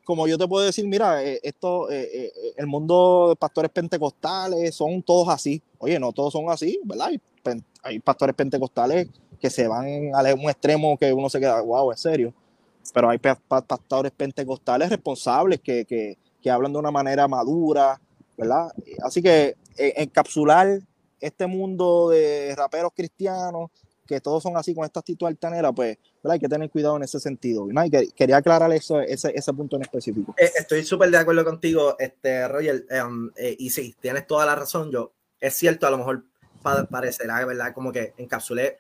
Como, yo te puedo decir, mira, eh, esto, el mundo de pastores pentecostales son todos así. Oye, no todos son así, ¿verdad? Hay, pastores pentecostales que se van a un extremo que uno se queda, wow, en serio. Pero hay pa- pa- pastores pentecostales responsables que, que, que hablan de una manera madura, ¿verdad? Así que eh, encapsular este mundo de raperos cristianos, que todos son así con esta actitud altanera, pues ¿verdad? hay que tener cuidado en ese sentido. ¿no? Y que- quería aclarar eso, ese, ese punto en específico. Eh, Estoy súper de acuerdo contigo, este, Roger. em, eh, y sí, tienes toda la razón. Yo, es cierto, a lo mejor pa- parecerá, ¿verdad? Como que encapsulé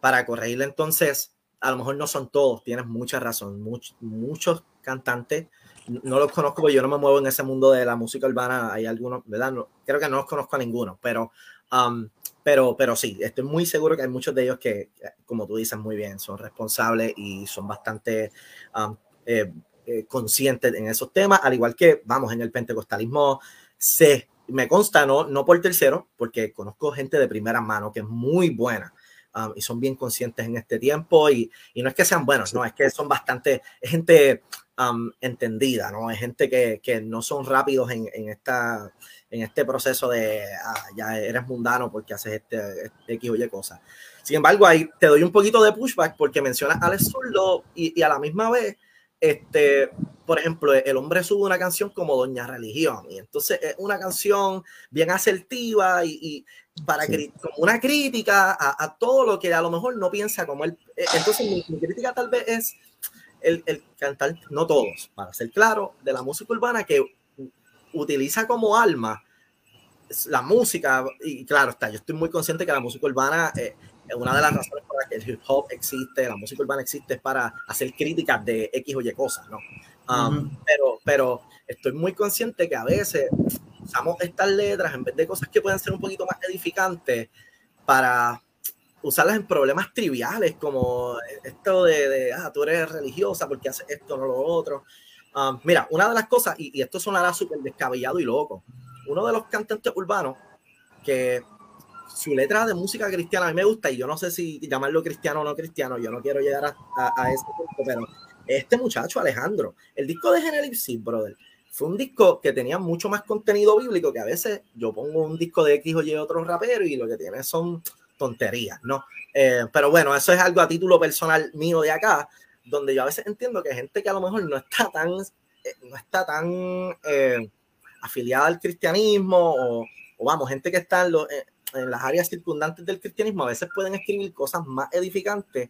para corregirle. Entonces, a lo mejor no son todos, tienes mucha razón. Much- muchos cantantes, no los conozco porque yo no me muevo en ese mundo de la música urbana. Hay algunos, ¿verdad? Creo que no los conozco a ninguno, pero, um, pero, pero sí, estoy muy seguro que hay muchos de ellos que, como tú dices muy bien, son responsables y son bastante um, eh, eh, conscientes en esos temas, al igual que, vamos, en el pentecostalismo se, me consta, no, no por tercero, porque conozco gente de primera mano que es muy buena um, y son bien conscientes en este tiempo y, y no es que sean buenos, no, es que son bastante, gente um, entendida, ¿no? Es gente que, que no son rápidos en, en, esta, en este proceso de, ah, ya eres mundano porque haces este, este X o Y cosas. Sin embargo, ahí te doy un poquito de pushback porque mencionas a Alex Zurdo y, y a la misma vez este, por ejemplo, el hombre sube una canción como Doña Religión, y entonces es una canción bien asertiva y, y para Sí. como una crítica a, a, todo lo que a lo mejor no piensa como él. Eh, Entonces, mi, mi crítica tal vez es el, el, cantar, no todos, para ser claro, de la música urbana que utiliza como alma la música, y claro está, yo estoy muy consciente que la música urbana eh, una de las razones por las que el hip hop existe, la música urbana existe, es para hacer críticas de X o Y cosas, ¿no? Um, uh -huh. pero, pero estoy muy consciente que a veces usamos estas letras en vez de cosas que pueden ser un poquito más edificantes para usarlas en problemas triviales, como esto de, de ah, tú eres religiosa porque haces esto, no lo otro. Um, mira, una de las cosas, y, y esto sonará súper descabellado y loco, uno de los cantantes urbanos que su letra de música cristiana a mí me gusta y yo no sé si llamarlo cristiano o no cristiano, yo no quiero llegar a, a, a ese punto, pero este muchacho Alejandro, el disco de Genesis, brother, fue un disco que tenía mucho más contenido bíblico que a veces yo pongo un disco de X o Y otro rapero y lo que tiene son tonterías, ¿no? Eh, pero bueno, eso es algo a título personal mío de acá, donde yo a veces entiendo que gente que a lo mejor no está tan, eh, no está tan eh, afiliada al cristianismo o, vamos, gente que está en, las áreas circundantes del cristianismo a veces pueden escribir cosas más edificantes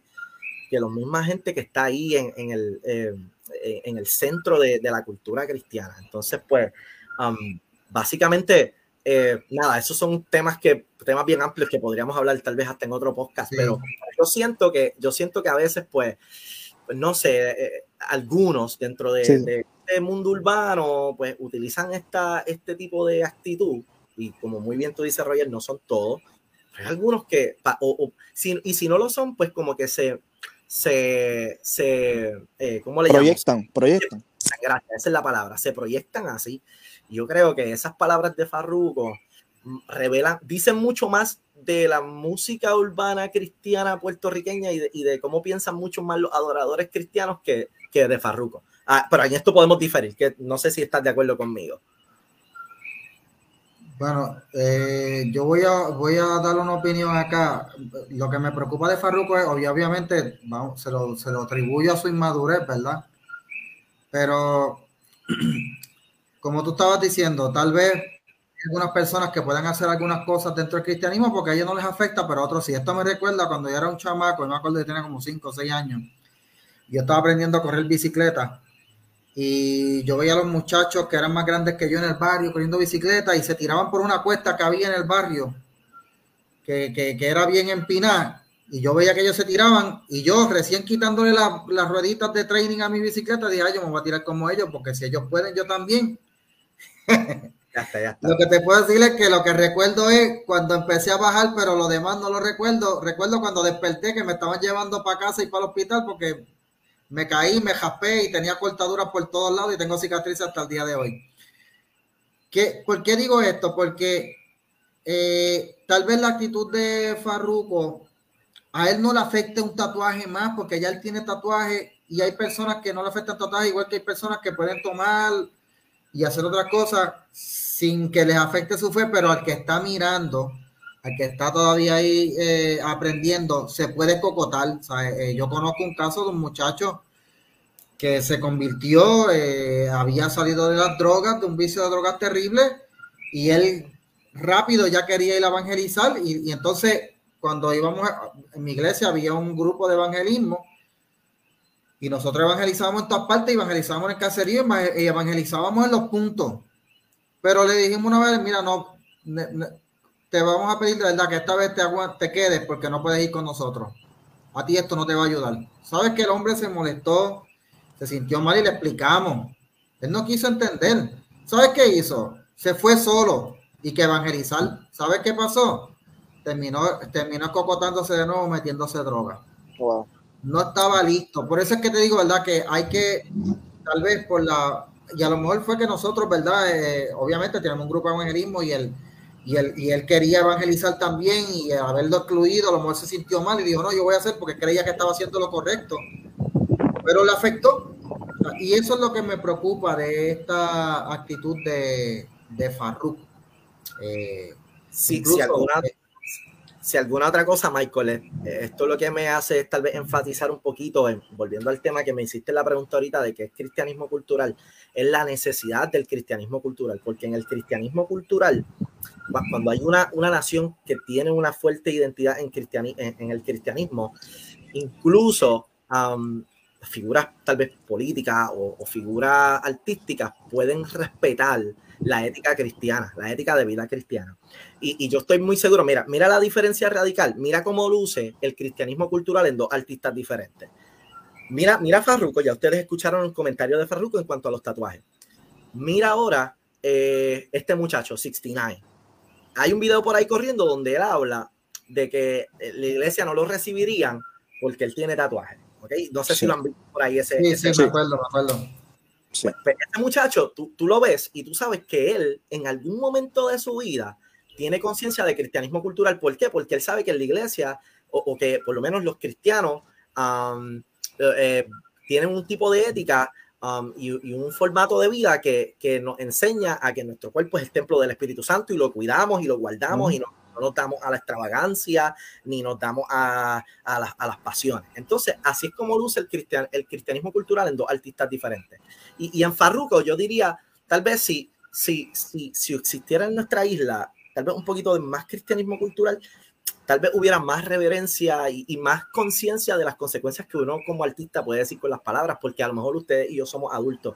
que la misma gente que está ahí en, el, en el centro de, de, la cultura cristiana. Entonces, pues, um, básicamente, eh, nada, esos son temas que temas bien amplios que podríamos hablar tal vez hasta en otro podcast, sí. pero yo siento que yo siento que a veces, pues, pues no sé, eh, algunos dentro de, sí. de, este mundo urbano, pues, utilizan esta, este tipo de actitud y como muy bien tú dices, Roger, no son todos, hay algunos que, o, o, si, y si no lo son, pues como que se, se, se eh, ¿cómo le proyectan, llaman? proyectan. Gracias, esa es la palabra, se proyectan así. Yo creo que esas palabras de Farruko revelan, dicen mucho más de la música urbana cristiana puertorriqueña y de, y de cómo piensan mucho más los adoradores cristianos que, que de Farruko. Ah, pero en esto podemos diferir, que no sé si estás de acuerdo conmigo. Bueno, eh, yo voy a, voy a dar una opinión acá. Lo que me preocupa de Farruko es, obviamente, vamos, se, lo, se lo atribuyo a su inmadurez, ¿verdad? Pero, como tú estabas diciendo, tal vez hay algunas personas que pueden hacer algunas cosas dentro del cristianismo porque a ellos no les afecta, pero a otros sí. Esto me recuerda cuando yo era un chamaco, yo me acuerdo que tenía como 5 o 6 años, yo estaba aprendiendo a correr bicicleta y yo veía a los muchachos que eran más grandes que yo en el barrio corriendo bicicleta y se tiraban por una cuesta que había en el barrio que, que, que era bien empinada. Y yo veía que ellos se tiraban y yo recién quitándole la, las rueditas de training a mi bicicleta dije, Ay, yo me voy a tirar como ellos porque si ellos pueden yo también ya está, ya está. lo que te puedo decir es que lo que recuerdo es cuando empecé a bajar pero lo demás no lo recuerdo. Recuerdo cuando desperté que me estaban llevando para casa y para el hospital porque me caí, me jaspé y tenía cortaduras por todos lados y tengo cicatrices hasta el día de hoy. ¿qué, ¿por qué digo esto? Porque eh, tal vez la actitud de Farruko a él no le afecte un tatuaje más porque ya él tiene tatuaje y hay personas que no le afectan tatuaje igual que hay personas que pueden tomar y hacer otras cosas sin que les afecte su fe, pero al que está mirando, al que está todavía ahí eh, aprendiendo, se puede cocotar. Eh, yo conozco un caso de un muchacho que se convirtió, eh, había salido de las drogas, de un vicio de drogas terrible, y él rápido ya quería ir a evangelizar, y, entonces cuando íbamos en mi iglesia había un grupo de evangelismo, y nosotros evangelizábamos en todas partes, evangelizábamos en el caserío y evangelizábamos en los puntos. Pero le dijimos una vez, mira, no, te vamos a pedir de verdad que esta vez te, te quedes porque no puedes ir con nosotros. A ti esto no te va a ayudar. Sabes que el hombre se molestó, se sintió mal y le explicamos. Él no quiso entender. ¿Sabes qué hizo? Se fue solo y que evangelizar. ¿Sabes qué pasó? Terminó, terminó cocotándose de nuevo, metiéndose droga. No estaba listo. Por eso es que te digo, ¿verdad? Que hay que, tal vez por la, y a lo mejor fue que nosotros, ¿verdad? Eh, obviamente tenemos un grupo de evangelismo y él, y él, y él quería evangelizar también y haberlo excluido, a lo mejor se sintió mal y dijo, no, yo voy a hacer porque creía que estaba haciendo lo correcto pero le afectó. Y eso es lo que me preocupa de esta actitud de, de Farruk. Eh, si, alguna, eh, si, alguna, otra cosa, Michael, eh, esto lo que me hace es tal vez enfatizar un poquito, volviendo al tema que me hiciste la pregunta ahorita de qué es cristianismo cultural, es la necesidad del cristianismo cultural, porque en el cristianismo cultural, cuando hay una, una nación que tiene una fuerte identidad en, en, el cristianismo, incluso figuras tal vez políticas o, figuras artísticas pueden respetar la ética cristiana, la ética de vida cristiana. Y, yo estoy muy seguro, mira, mira la diferencia radical, mira cómo luce el cristianismo cultural en dos artistas diferentes. Mira, mira Farruko, ya ustedes escucharon el comentario de Farruko en cuanto a los tatuajes. Mira ahora eh, este muchacho, 69. Hay un video por ahí corriendo donde él habla de que la iglesia no lo recibirían porque él tiene tatuajes. No sé si lo han visto por ahí ese. Sí, sí, me acuerdo, me acuerdo. Pues, pues, este muchacho, tú, tú, lo ves y tú sabes que él en algún momento de su vida tiene conciencia de cristianismo cultural. ¿Por qué? Porque él sabe que en la iglesia, o, que por lo menos los cristianos, eh, eh, tienen un tipo de ética y, un formato de vida que, que, nos enseña a que nuestro cuerpo es el templo del Espíritu Santo y lo cuidamos y lo guardamos y no no nos damos a la extravagancia, ni nos damos a, las, pasiones. Entonces, así es como luce el, cristian, el cristianismo cultural en dos artistas diferentes. Y, en Farruko, yo diría, tal vez si, si, si, si existiera en nuestra isla, tal vez un poquito de más cristianismo cultural, tal vez hubiera más reverencia y, más conciencia de las consecuencias que uno como artista puede decir con las palabras, porque a lo mejor ustedes y yo somos adultos.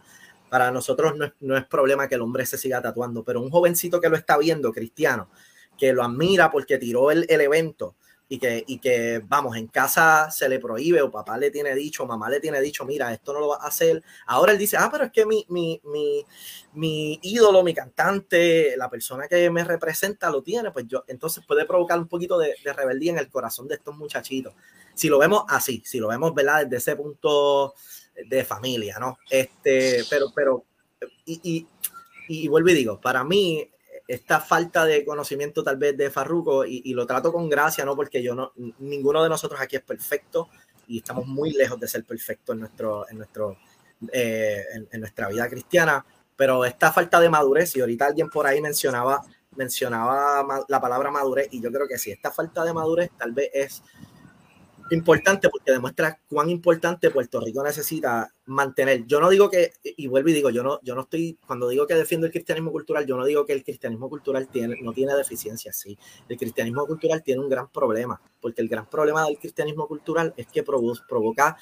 Para nosotros no es, no es problema que el hombre se siga tatuando, pero un jovencito que lo está viendo, cristiano, que lo admira porque tiró el, el evento y que, y que, vamos, en casa se le prohíbe o papá le tiene dicho, mamá le tiene dicho, mira, esto no lo va a hacer. Ahora él dice, ah, pero es que mi, mi, mi, mi ídolo, mi cantante, la persona que me representa lo tiene, pues yo, entonces puede provocar un poquito de, de rebeldía en el corazón de estos muchachitos. Si lo vemos así, si lo vemos, ¿verdad? Desde ese punto de familia, ¿no? Este, pero, pero, y, y, y vuelvo y digo, para mí esta falta de conocimiento tal vez de Farruko y, lo trato con gracia, ¿no? Porque yo no, ninguno de nosotros aquí es perfecto y estamos muy lejos de ser perfectos en, nuestro, en, nuestro, eh, en, nuestra vida cristiana, pero esta falta de madurez, y ahorita alguien por ahí mencionaba, mencionaba la palabra madurez, y yo creo que sí, esta falta de madurez tal vez es importante porque demuestra cuán importante Puerto Rico necesita mantener. Yo no digo que, y vuelvo y digo, yo no, yo no estoy, cuando digo que defiendo el cristianismo cultural, yo no digo que el cristianismo cultural tiene, no tiene deficiencias, sí. El cristianismo cultural tiene un gran problema, porque el gran problema del cristianismo cultural es que provoca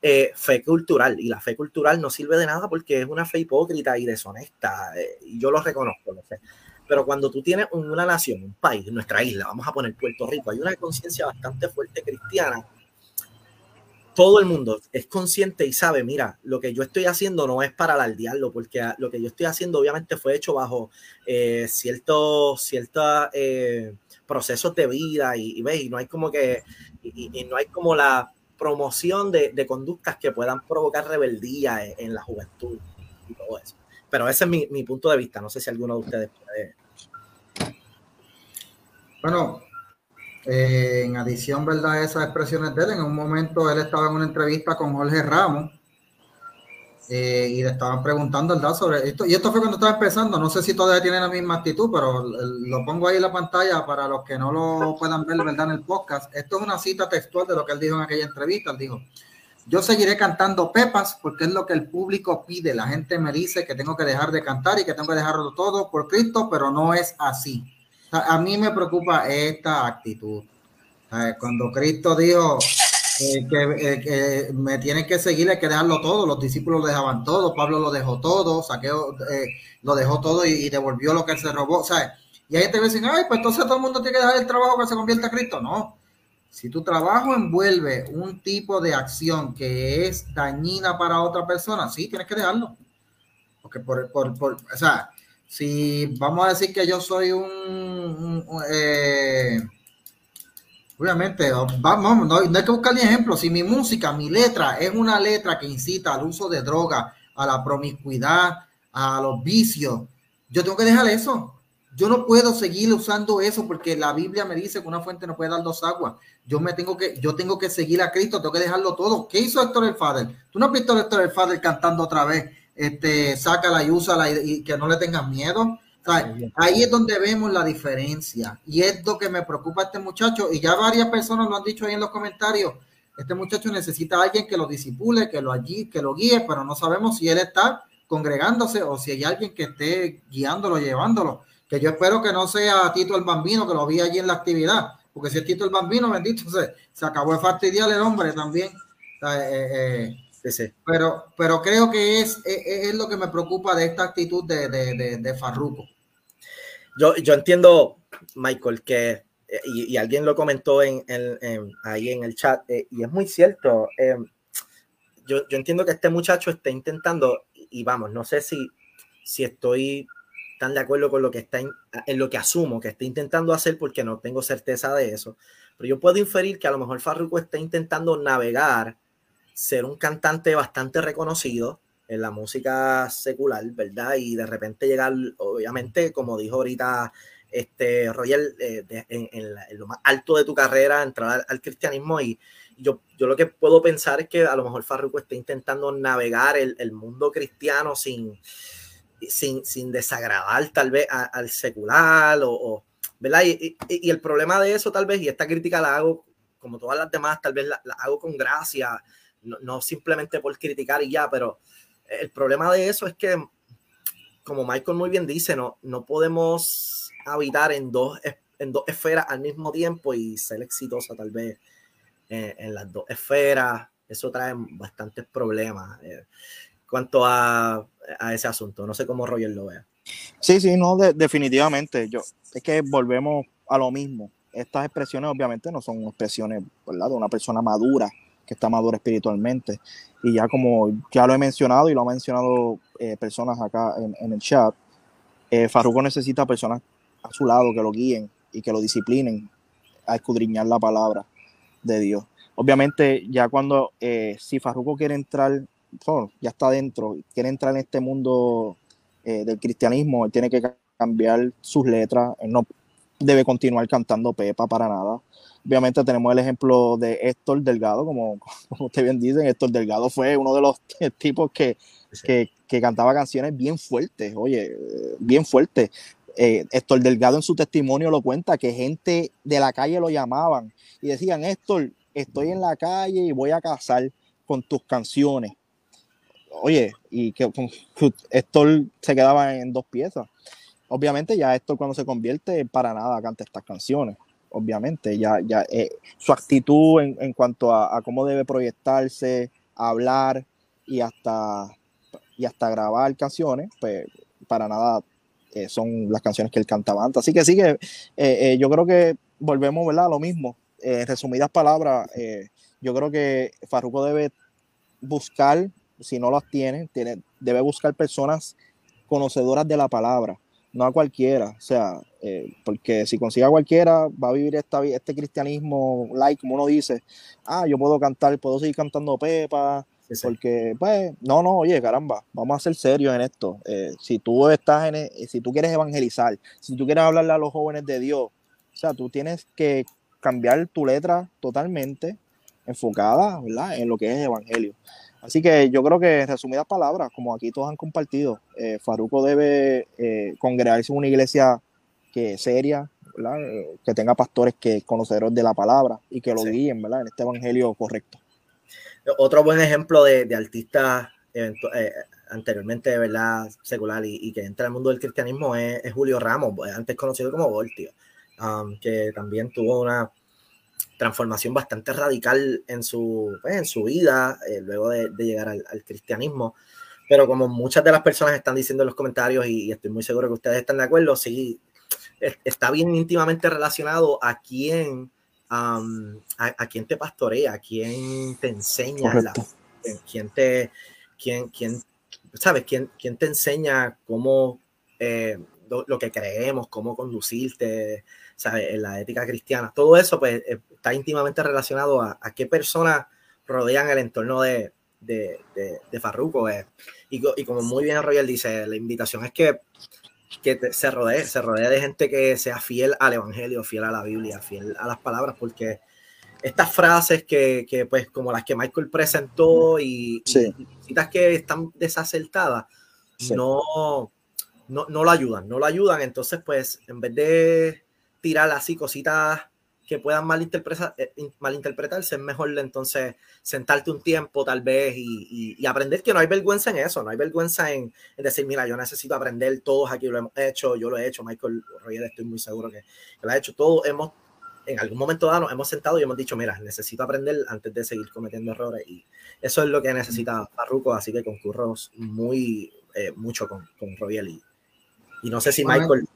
eh, fe cultural, y la fe cultural no sirve de nada porque es una fe hipócrita y deshonesta, eh, y yo lo reconozco, lo sé. Pero cuando tú tienes una nación, un país, nuestra isla, vamos a poner Puerto Rico, hay una conciencia bastante fuerte cristiana. Todo el mundo es consciente y sabe, mira, lo que yo estoy haciendo no es para alardearlo, porque lo que yo estoy haciendo obviamente fue hecho bajo eh, ciertos eh, procesos de vida y, y, y no hay como que, y, no hay como la promoción de, conductas que puedan provocar rebeldía en, en la juventud y todo eso. pero ese es mi, mi, punto de vista. No sé si alguno de ustedes puede. Bueno, eh, en adición, ¿verdad? Esas expresiones de él, en un momento él estaba en una entrevista con Jorge Ramos eh, y le estaban preguntando, ¿verdad? Sobre esto. Y esto fue cuando estaba empezando. No sé si todavía tiene la misma actitud, pero lo pongo ahí en la pantalla para los que no lo puedan ver, ¿verdad? En el podcast. Esto es una cita textual de lo que él dijo en aquella entrevista. Él dijo, yo seguiré cantando Pepas porque es lo que el público pide. La gente me dice que tengo que dejar de cantar y que tengo que dejarlo todo por Cristo, pero no es así a mí me preocupa esta actitud. Cuando Cristo dijo eh, eh, que, me tienen que seguir, hay que dejarlo todo. Los discípulos lo dejaban todo, Pablo lo dejó todo, Saqueo eh, lo dejó todo y, devolvió lo que se robó. Y ahí te dicen, ay, pues entonces todo el mundo tiene que dejar el trabajo que se convierta a Cristo. No. Si tu trabajo envuelve un tipo de acción que es dañina para otra persona, sí, tienes que dejarlo. Porque por, por, por o sea, si vamos a decir que yo soy un, eh, obviamente, vamos, no, hay que buscar ni ejemplo. Si mi música, mi letra es una letra que incita al uso de droga, a la promiscuidad, a los vicios, yo tengo que dejar eso. Yo no puedo seguir usando eso porque la Biblia me dice que una fuente no puede dar dos aguas. Yo me tengo que, yo tengo que seguir a Cristo, tengo que dejarlo todo. ¿Qué hizo Héctor el Father? Tú no has visto a Héctor el Father cantando otra vez este, sácala y úsala y, que no le tengas miedo. ahí es donde vemos la diferencia y es lo que me preocupa a este muchacho y ya varias personas lo han dicho ahí en los comentarios. Este muchacho necesita a alguien que lo disipule, que lo allí, que lo guíe, pero no sabemos si él está congregándose o si hay alguien que esté guiándolo, llevándolo. Que yo espero que no sea Tito el Bambino, que lo vi allí en la actividad, porque si es Tito el Bambino, bendito, se, se acabó de fastidiar el hombre también. Eh, eh, pero, pero creo que es, es, lo que me preocupa de esta actitud de, de, de, Farruko. Yo, yo entiendo, Michael, que, eh, y, alguien lo comentó en, ahí en el chat, eh, y es muy cierto. Eh, yo, yo, entiendo que este muchacho está intentando, y vamos, no sé si, si estoy tan de acuerdo con lo que está en, en, lo que asumo que está intentando hacer porque no tengo certeza de eso, pero yo puedo inferir que a lo mejor Farruko está intentando navegar ser un cantante bastante reconocido en la música secular, ¿verdad? Y de repente llegar, obviamente, como dijo ahorita este Roger, eh, en, lo más alto de tu carrera, entrar al, cristianismo y yo, yo lo que puedo pensar es que a lo mejor Farruko está intentando navegar el, mundo cristiano sin, sin, sin, desagradar tal vez al secular o, ¿verdad? Y, el problema de eso tal vez, y esta crítica la hago como todas las demás, tal vez la hago con gracia, no, simplemente por criticar y ya, pero el problema de eso es que, como Michael muy bien dice, no, no podemos habitar en dos, en dos esferas al mismo tiempo y ser exitosa tal vez en, las dos esferas. Eso trae bastantes problemas eh, cuanto a, ese asunto. No sé cómo Roger lo vea. Sí, sí, no, definitivamente. Yo, es que volvemos a lo mismo. Estas expresiones obviamente no son expresiones ¿verdad? de una persona madura que está maduro espiritualmente. Y ya como ya lo he mencionado y lo han mencionado eh, personas acá en, el chat, eh, Farruko necesita personas a su lado que lo guíen y que lo disciplinen a escudriñar la palabra de Dios. Obviamente, ya cuando, eh, si Farruko quiere entrar, ya está dentro, quiere entrar en este mundo eh, del cristianismo, él tiene que cambiar sus letras, él no debe continuar cantando Pepa para nada. Obviamente tenemos el ejemplo de Héctor Delgado, como, como usted bien dice, Héctor Delgado fue uno de los tipos que, que, que cantaba canciones bien fuertes, oye, bien fuertes. Eh, Héctor Delgado en su testimonio lo cuenta que gente de la calle lo llamaban y decían, Héctor, estoy en la calle y voy a casar con tus canciones. Oye, y que Héctor se quedaba en dos piezas. Obviamente ya Héctor cuando se convierte para nada canta estas canciones obviamente, ya, ya eh, su actitud en, en cuanto a, cómo debe proyectarse, hablar y hasta, y hasta grabar canciones, pues para nada eh, son las canciones que él cantaba antes. Así que sí que eh, yo creo que volvemos ¿verdad? a lo mismo. en resumidas palabras, yo creo que Farruko debe buscar, si no las tiene, tiene, debe buscar personas conocedoras de la palabra, no a cualquiera. O sea, eh, porque si consigue a cualquiera, va a vivir esta, este cristianismo like, como uno dice, ah, yo puedo cantar, puedo seguir cantando Pepa, Sí, sí. Porque, pues, no, no, oye, caramba, vamos a ser serios en esto. Eh, si tú estás en, e- si tú quieres evangelizar, si tú quieres hablarle a los jóvenes de Dios, o sea, tú tienes que cambiar tu letra totalmente enfocada, ¿verdad? En lo que es evangelio. Así que yo creo que, en resumidas palabras, como aquí todos han compartido, eh, Faruco debe eh, congregarse en una iglesia que seria, ¿verdad? Eh, que tenga pastores que conocedores de la palabra y que lo Sí. guíen, ¿verdad? En este evangelio correcto. Otro buen ejemplo de, de artista eventu- eh, anteriormente, ¿verdad? Secular y, y que entra al mundo del cristianismo es, es Julio Ramos, antes conocido como Voltio, um, que también tuvo una transformación bastante radical en su, pues, en su vida eh, luego de, de llegar al, al cristianismo. Pero como muchas de las personas están diciendo en los comentarios, y, y estoy muy seguro que ustedes están de acuerdo, sí, es- está bien íntimamente relacionado a quién, um, a, a quién te pastorea, a quién te enseña la quién te, quién, quién, sabes, quién, quién te enseña cómo eh, lo, lo que creemos, cómo conducirte, sabes, en la ética cristiana. Todo eso, pues, eh, está íntimamente relacionado a, a qué personas rodean el entorno de, de, de, de Farruko. eh. Y, y como muy bien Royal dice, la invitación es que, que te- se rodee, se rodee de gente que sea fiel al evangelio, fiel a la Biblia, fiel a las palabras, porque estas frases que, que, pues, como las que Michael presentó y, Sí. y citas que están desacertadas, Sí. no, no, no lo ayudan, no lo ayudan. Entonces, pues, en vez de tirar así cositas que puedan eh, in- malinterpretarse, es mejor entonces sentarte un tiempo tal vez y, y- y aprender que no hay vergüenza en eso, no hay vergüenza en, en decir, mira, yo necesito aprender, todos aquí lo hemos hecho, yo lo he hecho, Michael Roger, estoy muy seguro que, que lo ha hecho, todos hemos, en algún momento dado nos hemos sentado y hemos dicho, mira, necesito aprender antes de seguir cometiendo errores y eso es lo que necesita Farruko, así que concurro muy, eh, mucho con, con Roger y, y no sé si Michael...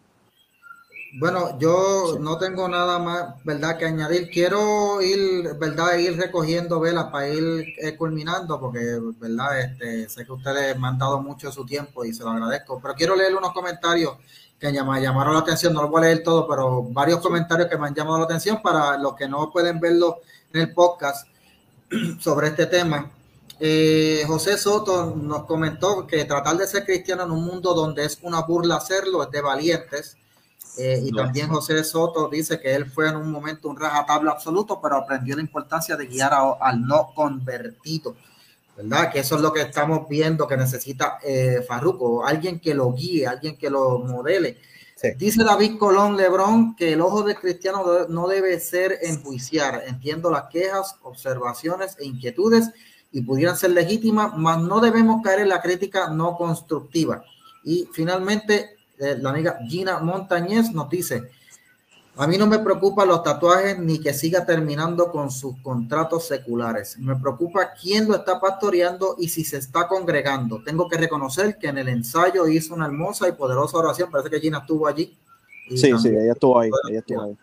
Bueno, yo no tengo nada más, ¿verdad?, que añadir. Quiero ir, ¿verdad?, ir recogiendo velas para ir eh, culminando, porque, ¿verdad?, este, sé que ustedes me han dado mucho de su tiempo y se lo agradezco. Pero quiero leer unos comentarios que me llamaron la atención. No los voy a leer todo, pero varios comentarios que me han llamado la atención para los que no pueden verlo en el podcast sobre este tema. Eh, José Soto nos comentó que tratar de ser cristiano en un mundo donde es una burla hacerlo es de valientes. Eh, y No. también José Soto dice que él fue en un momento un rajatabla absoluto, pero aprendió la importancia de guiar a- al no convertido. ¿Verdad? Que eso es lo que estamos viendo que necesita eh, Farruko, alguien que lo guíe, alguien que lo modele. Sí. Dice David Colón Lebrón que el ojo del cristiano no debe ser enjuiciar. Entiendo las quejas, observaciones e inquietudes y pudieran ser legítimas, mas no debemos caer en la crítica no constructiva. Y finalmente, la amiga Gina Montañez nos dice, a mí no me preocupan los tatuajes ni que siga terminando con sus contratos seculares. Me preocupa quién lo está pastoreando y si se está congregando. Tengo que reconocer que en el ensayo hizo una hermosa y poderosa oración. Parece que Gina estuvo allí. Sí, sí, ella estuvo ahí, ella estuvo ahí.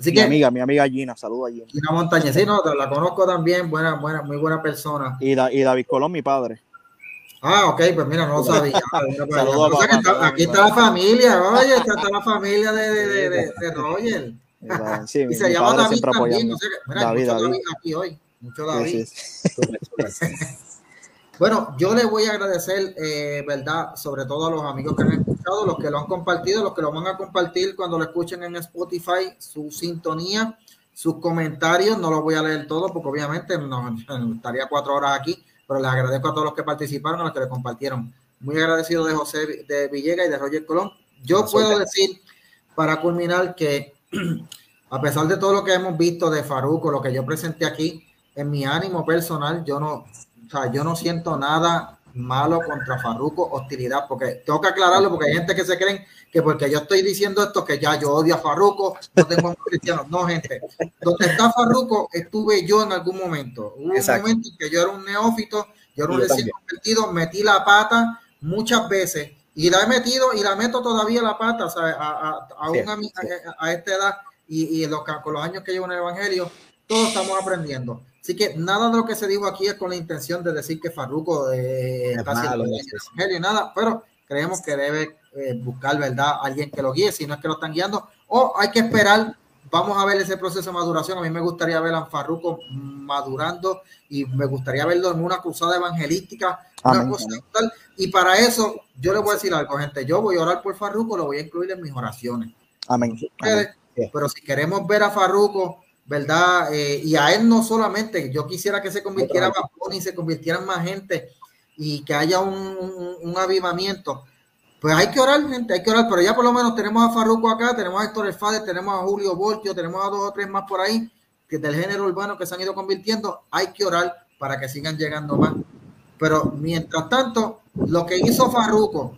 Así Mi que amiga, mi amiga Gina, saluda a Gina. Gina Montañez, sí, no, la conozco también, buena, buena, muy buena persona. Y, Da- y David Colón, mi padre. Ah, ok, pues mira, no lo sabía. Saludos, O sea está- saludos, aquí está la familia, oye, está, está la familia de, de, de, de- Roger. Sí, Y se llama David también. O sea mira, David, mucho David. David aquí hoy. Mucho David. Sí, sí. Bueno, yo les voy a agradecer, eh, ¿verdad? Sobre todo a los amigos que han escuchado, los que lo han compartido, los que lo van a compartir cuando lo escuchen en Spotify, su sintonía, sus comentarios. No los voy a leer todos porque obviamente no, estaría cuatro horas aquí, pero les agradezco a todos los que participaron, a los que le compartieron. Muy agradecido de José de Villegas y de Roger Colón. Yo puedo decir, para culminar, que a pesar de todo lo que hemos visto de Faruco, lo que yo presenté aquí, en mi ánimo personal, yo no, o sea, yo no siento nada malo contra Farruco, hostilidad, porque tengo que aclararlo, porque hay gente que se creen que porque yo estoy diciendo esto, que ya yo odio a Farruco, no tengo un cristiano. No, gente, donde está Farruco, estuve yo en algún momento. Hubo Exacto. un momento en que yo era un neófito, yo era un yo recién convertido, metí la pata muchas veces y la he metido y la meto todavía la pata, ¿sabes? A, a, a, mi- sí. a- a esta edad y, y los, con los años que llevo en el Evangelio, todos estamos aprendiendo. Así que nada de lo que se dijo aquí es con la intención de decir que Farruco eh, Es está haciendo evangelio y nada, pero creemos que debe eh, buscar, ¿verdad? Alguien que lo guíe, si no es que lo están guiando, o hay que esperar vamos a ver ese proceso de maduración. A mí me gustaría ver a Farruko madurando y me gustaría verlo en una cruzada evangelística, una Amén, cosa amén. tal. Y para eso, yo le voy a decir algo, gente. Yo voy a orar por Farruko, lo voy a incluir en mis oraciones. Amén. amén. pero si queremos ver a Farruko, ¿verdad? Eh, y a él no solamente, yo quisiera que se convirtiera más y se convirtieran más gente y que haya un, un- un avivamiento. Pues hay que orar, gente, hay que orar, pero ya por lo menos tenemos a Farruko acá, tenemos a Héctor Elfades, tenemos a Julio Voltio, tenemos a dos o tres más por ahí, que del género urbano que se han ido convirtiendo, hay que orar para que sigan llegando más. Pero mientras tanto, lo que hizo Farruko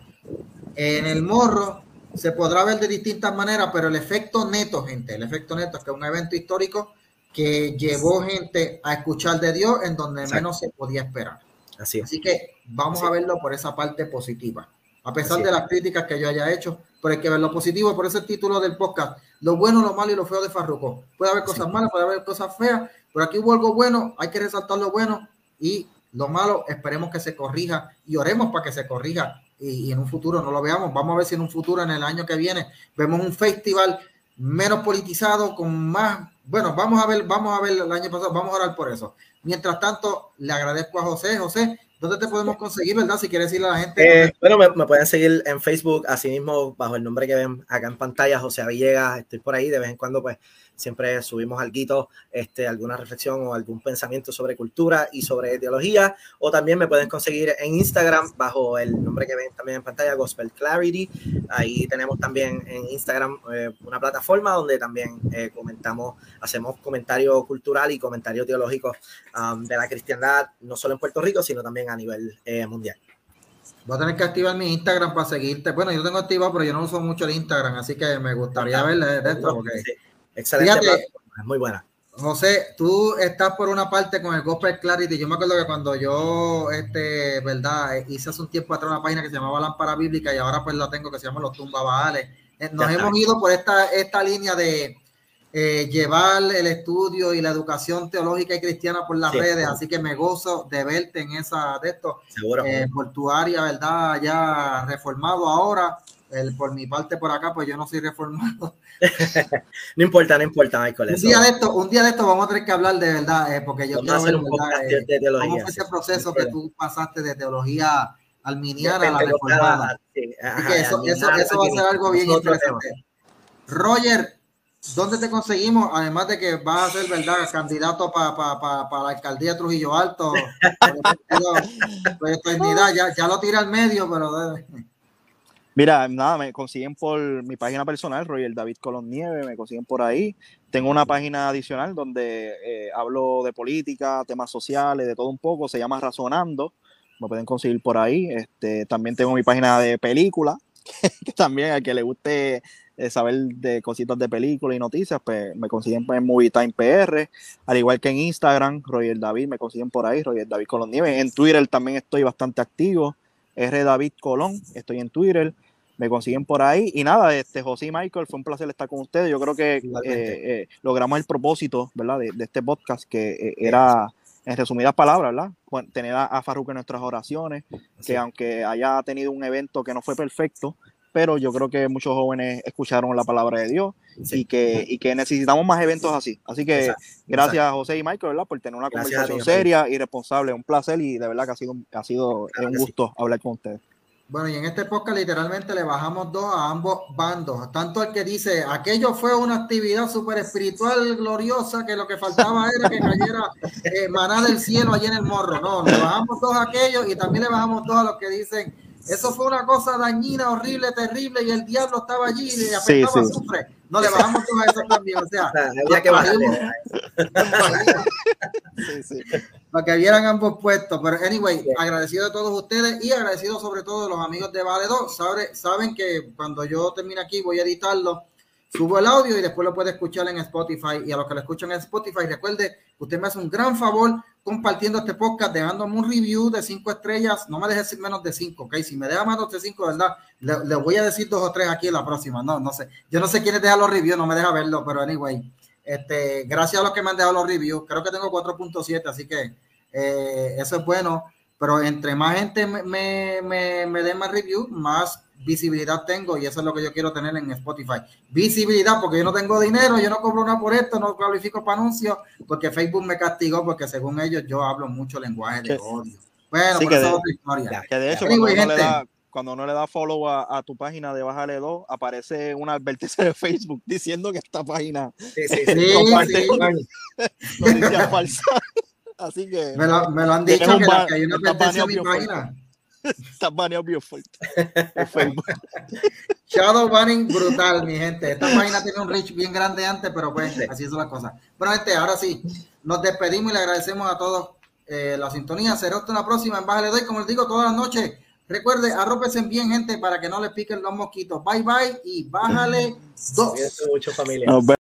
en el morro se podrá ver de distintas maneras, pero el efecto neto, gente, el efecto neto es que es un evento histórico que llevó gente a escuchar de Dios en donde Exacto. menos se podía esperar. Así es. Así que vamos a verlo por esa parte positiva. A pesar Así de las críticas que yo haya hecho, pero hay que ver lo positivo. Por eso el título del podcast, lo bueno, lo malo y lo feo de Farruko. Puede haber cosas malas, puede haber cosas feas, pero aquí hubo algo bueno, hay que resaltar lo bueno y lo malo, esperemos que se corrija y oremos para que se corrija y, y en un futuro no lo veamos. Vamos a ver si en un futuro, en el año que viene, vemos un festival menos politizado, con más, bueno, vamos a ver, vamos a ver el año pasado, vamos a orar por eso. Mientras tanto, le agradezco a José. José, ¿dónde te podemos conseguir, verdad? Si quieres decirle a la gente. Eh, bueno, me, me pueden seguir en Facebook, así mismo, bajo el nombre que ven acá en pantalla, José Villegas. Estoy por ahí, de vez en cuando, pues siempre subimos algo, este, alguna reflexión o algún pensamiento sobre cultura y sobre teología. O también me pueden conseguir en Instagram, bajo el nombre que ven también en pantalla, Gospel Clarity. Ahí tenemos también en Instagram eh, una plataforma donde también eh, comentamos, hacemos comentario cultural y comentario teológico um, de la cristiandad, no solo en Puerto Rico, sino también a nivel eh, mundial. Voy a tener que activar mi Instagram para seguirte. Bueno, yo tengo activado, pero yo no uso mucho el Instagram, así que me gustaría ver de, de esto. Porque... Sí, Excelente. Fíjate. es muy buena. José, tú estás por una parte con el Gospel Clarity. Yo me acuerdo que cuando yo, este, verdad, hice hace un tiempo atrás una página que se llamaba Lámpara Bíblica y ahora pues la tengo que se llama Los Tumbabaales. Eh, Nos hemos ido por esta, esta línea de eh, llevar el estudio y la educación teológica y cristiana por las Sí. redes, así que me gozo de verte en esa de esto, Seguro. eh, por tu área, ¿verdad? Ya reformado ahora. El, por mi parte por acá, pues yo no soy reformado. no importa, no importa, Michael. Un día de esto, un día de esto vamos a tener que hablar de verdad, eh, porque yo Vamos quiero ver un ¿verdad? Eh, de, de teología. cómo fue ese sí, proceso sin que tú pasaste de teología alminiana a la reformada. sí, ajá, que eso, eso, eso va a ser algo bien interesante. Roger, ¿dónde te conseguimos? Además de que vas a ser, ¿verdad?, candidato para la alcaldía de Trujillo Alto. Proyecto de Dignidad, ya, ya lo tira al medio, pero... Mira, nada, me consiguen por mi página personal, Roger David Colón Nieve, me consiguen por ahí. Tengo una página adicional donde eh, hablo de política, temas sociales, de todo un poco, se llama Razonando, me pueden conseguir por ahí. Este, también tengo mi página de película, que también a que le guste eh, saber de cositas de película y noticias, pues me consiguen en Movie Time PR, al igual que en Instagram, Roger David, me consiguen por ahí, Roger David Colón Nieve. En Twitter también estoy bastante activo. R. David Colón, estoy en Twitter, me consiguen por ahí. Y nada, este José y Michael, fue un placer estar con ustedes. Yo creo que eh, eh, logramos el propósito, ¿verdad? De, de este podcast, que eh, era, en resumidas palabras, ¿verdad? Tener a, a Farruko en nuestras oraciones, Sí. que aunque haya tenido un evento que no fue perfecto, pero yo creo que muchos jóvenes escucharon la palabra de Dios Sí. y, que, y que necesitamos más eventos así. Así que Exacto, gracias a José y Michael, ¿verdad? Por tener una Gracias conversación ti, seria y responsable. Un placer y de verdad que ha sido, ha sido Claro un sí. gusto hablar con ustedes. Bueno, y en este podcast literalmente le bajamos dos a ambos bandos. Tanto el que dice, aquello fue una actividad súper espiritual, gloriosa, que lo que faltaba era que cayera eh, maná del cielo allí en el morro. No, le bajamos dos a aquellos y también le bajamos dos a los que dicen, eso fue una cosa dañina, horrible, terrible, y el diablo estaba allí y le Sí, sí. azufre. No, le bajamos a eso también. O sea, O sea, había que bajarle. Sí, sí. para que vieran ambos puestos. Pero, anyway, agradecido de todos ustedes y agradecido sobre todo de los amigos de Vale 2. Sabe- saben que cuando yo termine aquí voy a editarlo, subo el audio y después lo puede escuchar en Spotify. Y a los que lo escuchan en Spotify, recuerde usted me hace un gran favor compartiendo este podcast, dejándome un review de cinco estrellas. No me deje decir menos de cinco, ¿ok? Si me deja menos de cinco, ¿verdad? Le, le voy a decir dos o tres aquí en la próxima. No, no sé. Yo no sé quiénes dejan los reviews, no me deja verlo, pero anyway. Este, gracias a los que me han dejado los reviews. Creo que tengo 4.7, así que eh, eso es bueno. Pero entre más gente me, me, me, me dé más review, más visibilidad tengo y eso es lo que yo quiero tener en Spotify. Visibilidad, porque yo no tengo dinero, yo no cobro nada por esto, no cualifico para anuncios, porque Facebook me castigó porque según ellos yo hablo mucho lenguaje de odio. Bueno, Sí, pero que eso de- es otra historia. Que de hecho, cuando, uno le gente. da, cuando uno le da follow a, a tu página de Bájale 2, aparece una advertencia de Facebook diciendo que esta página Sí, sí, Sí, sí. comparte, sí. falsa. Así que Me lo, me lo han dicho que, la- que hay una en baneado mi página. estás baneado bien fuerte. Shadow banning brutal, mi gente. Esta página tiene un reach bien grande antes, pero pues así son las cosas. Bueno, gente, ahora sí, nos despedimos y le agradecemos a todos eh, la sintonía. Será hasta una próxima en Bájale Doy, como les digo, todas las noches. Recuerde, arrópense bien, gente, para que no les piquen los mosquitos. Bye, bye y bájale dos. Cuídense mucho, familia. Nos vemos.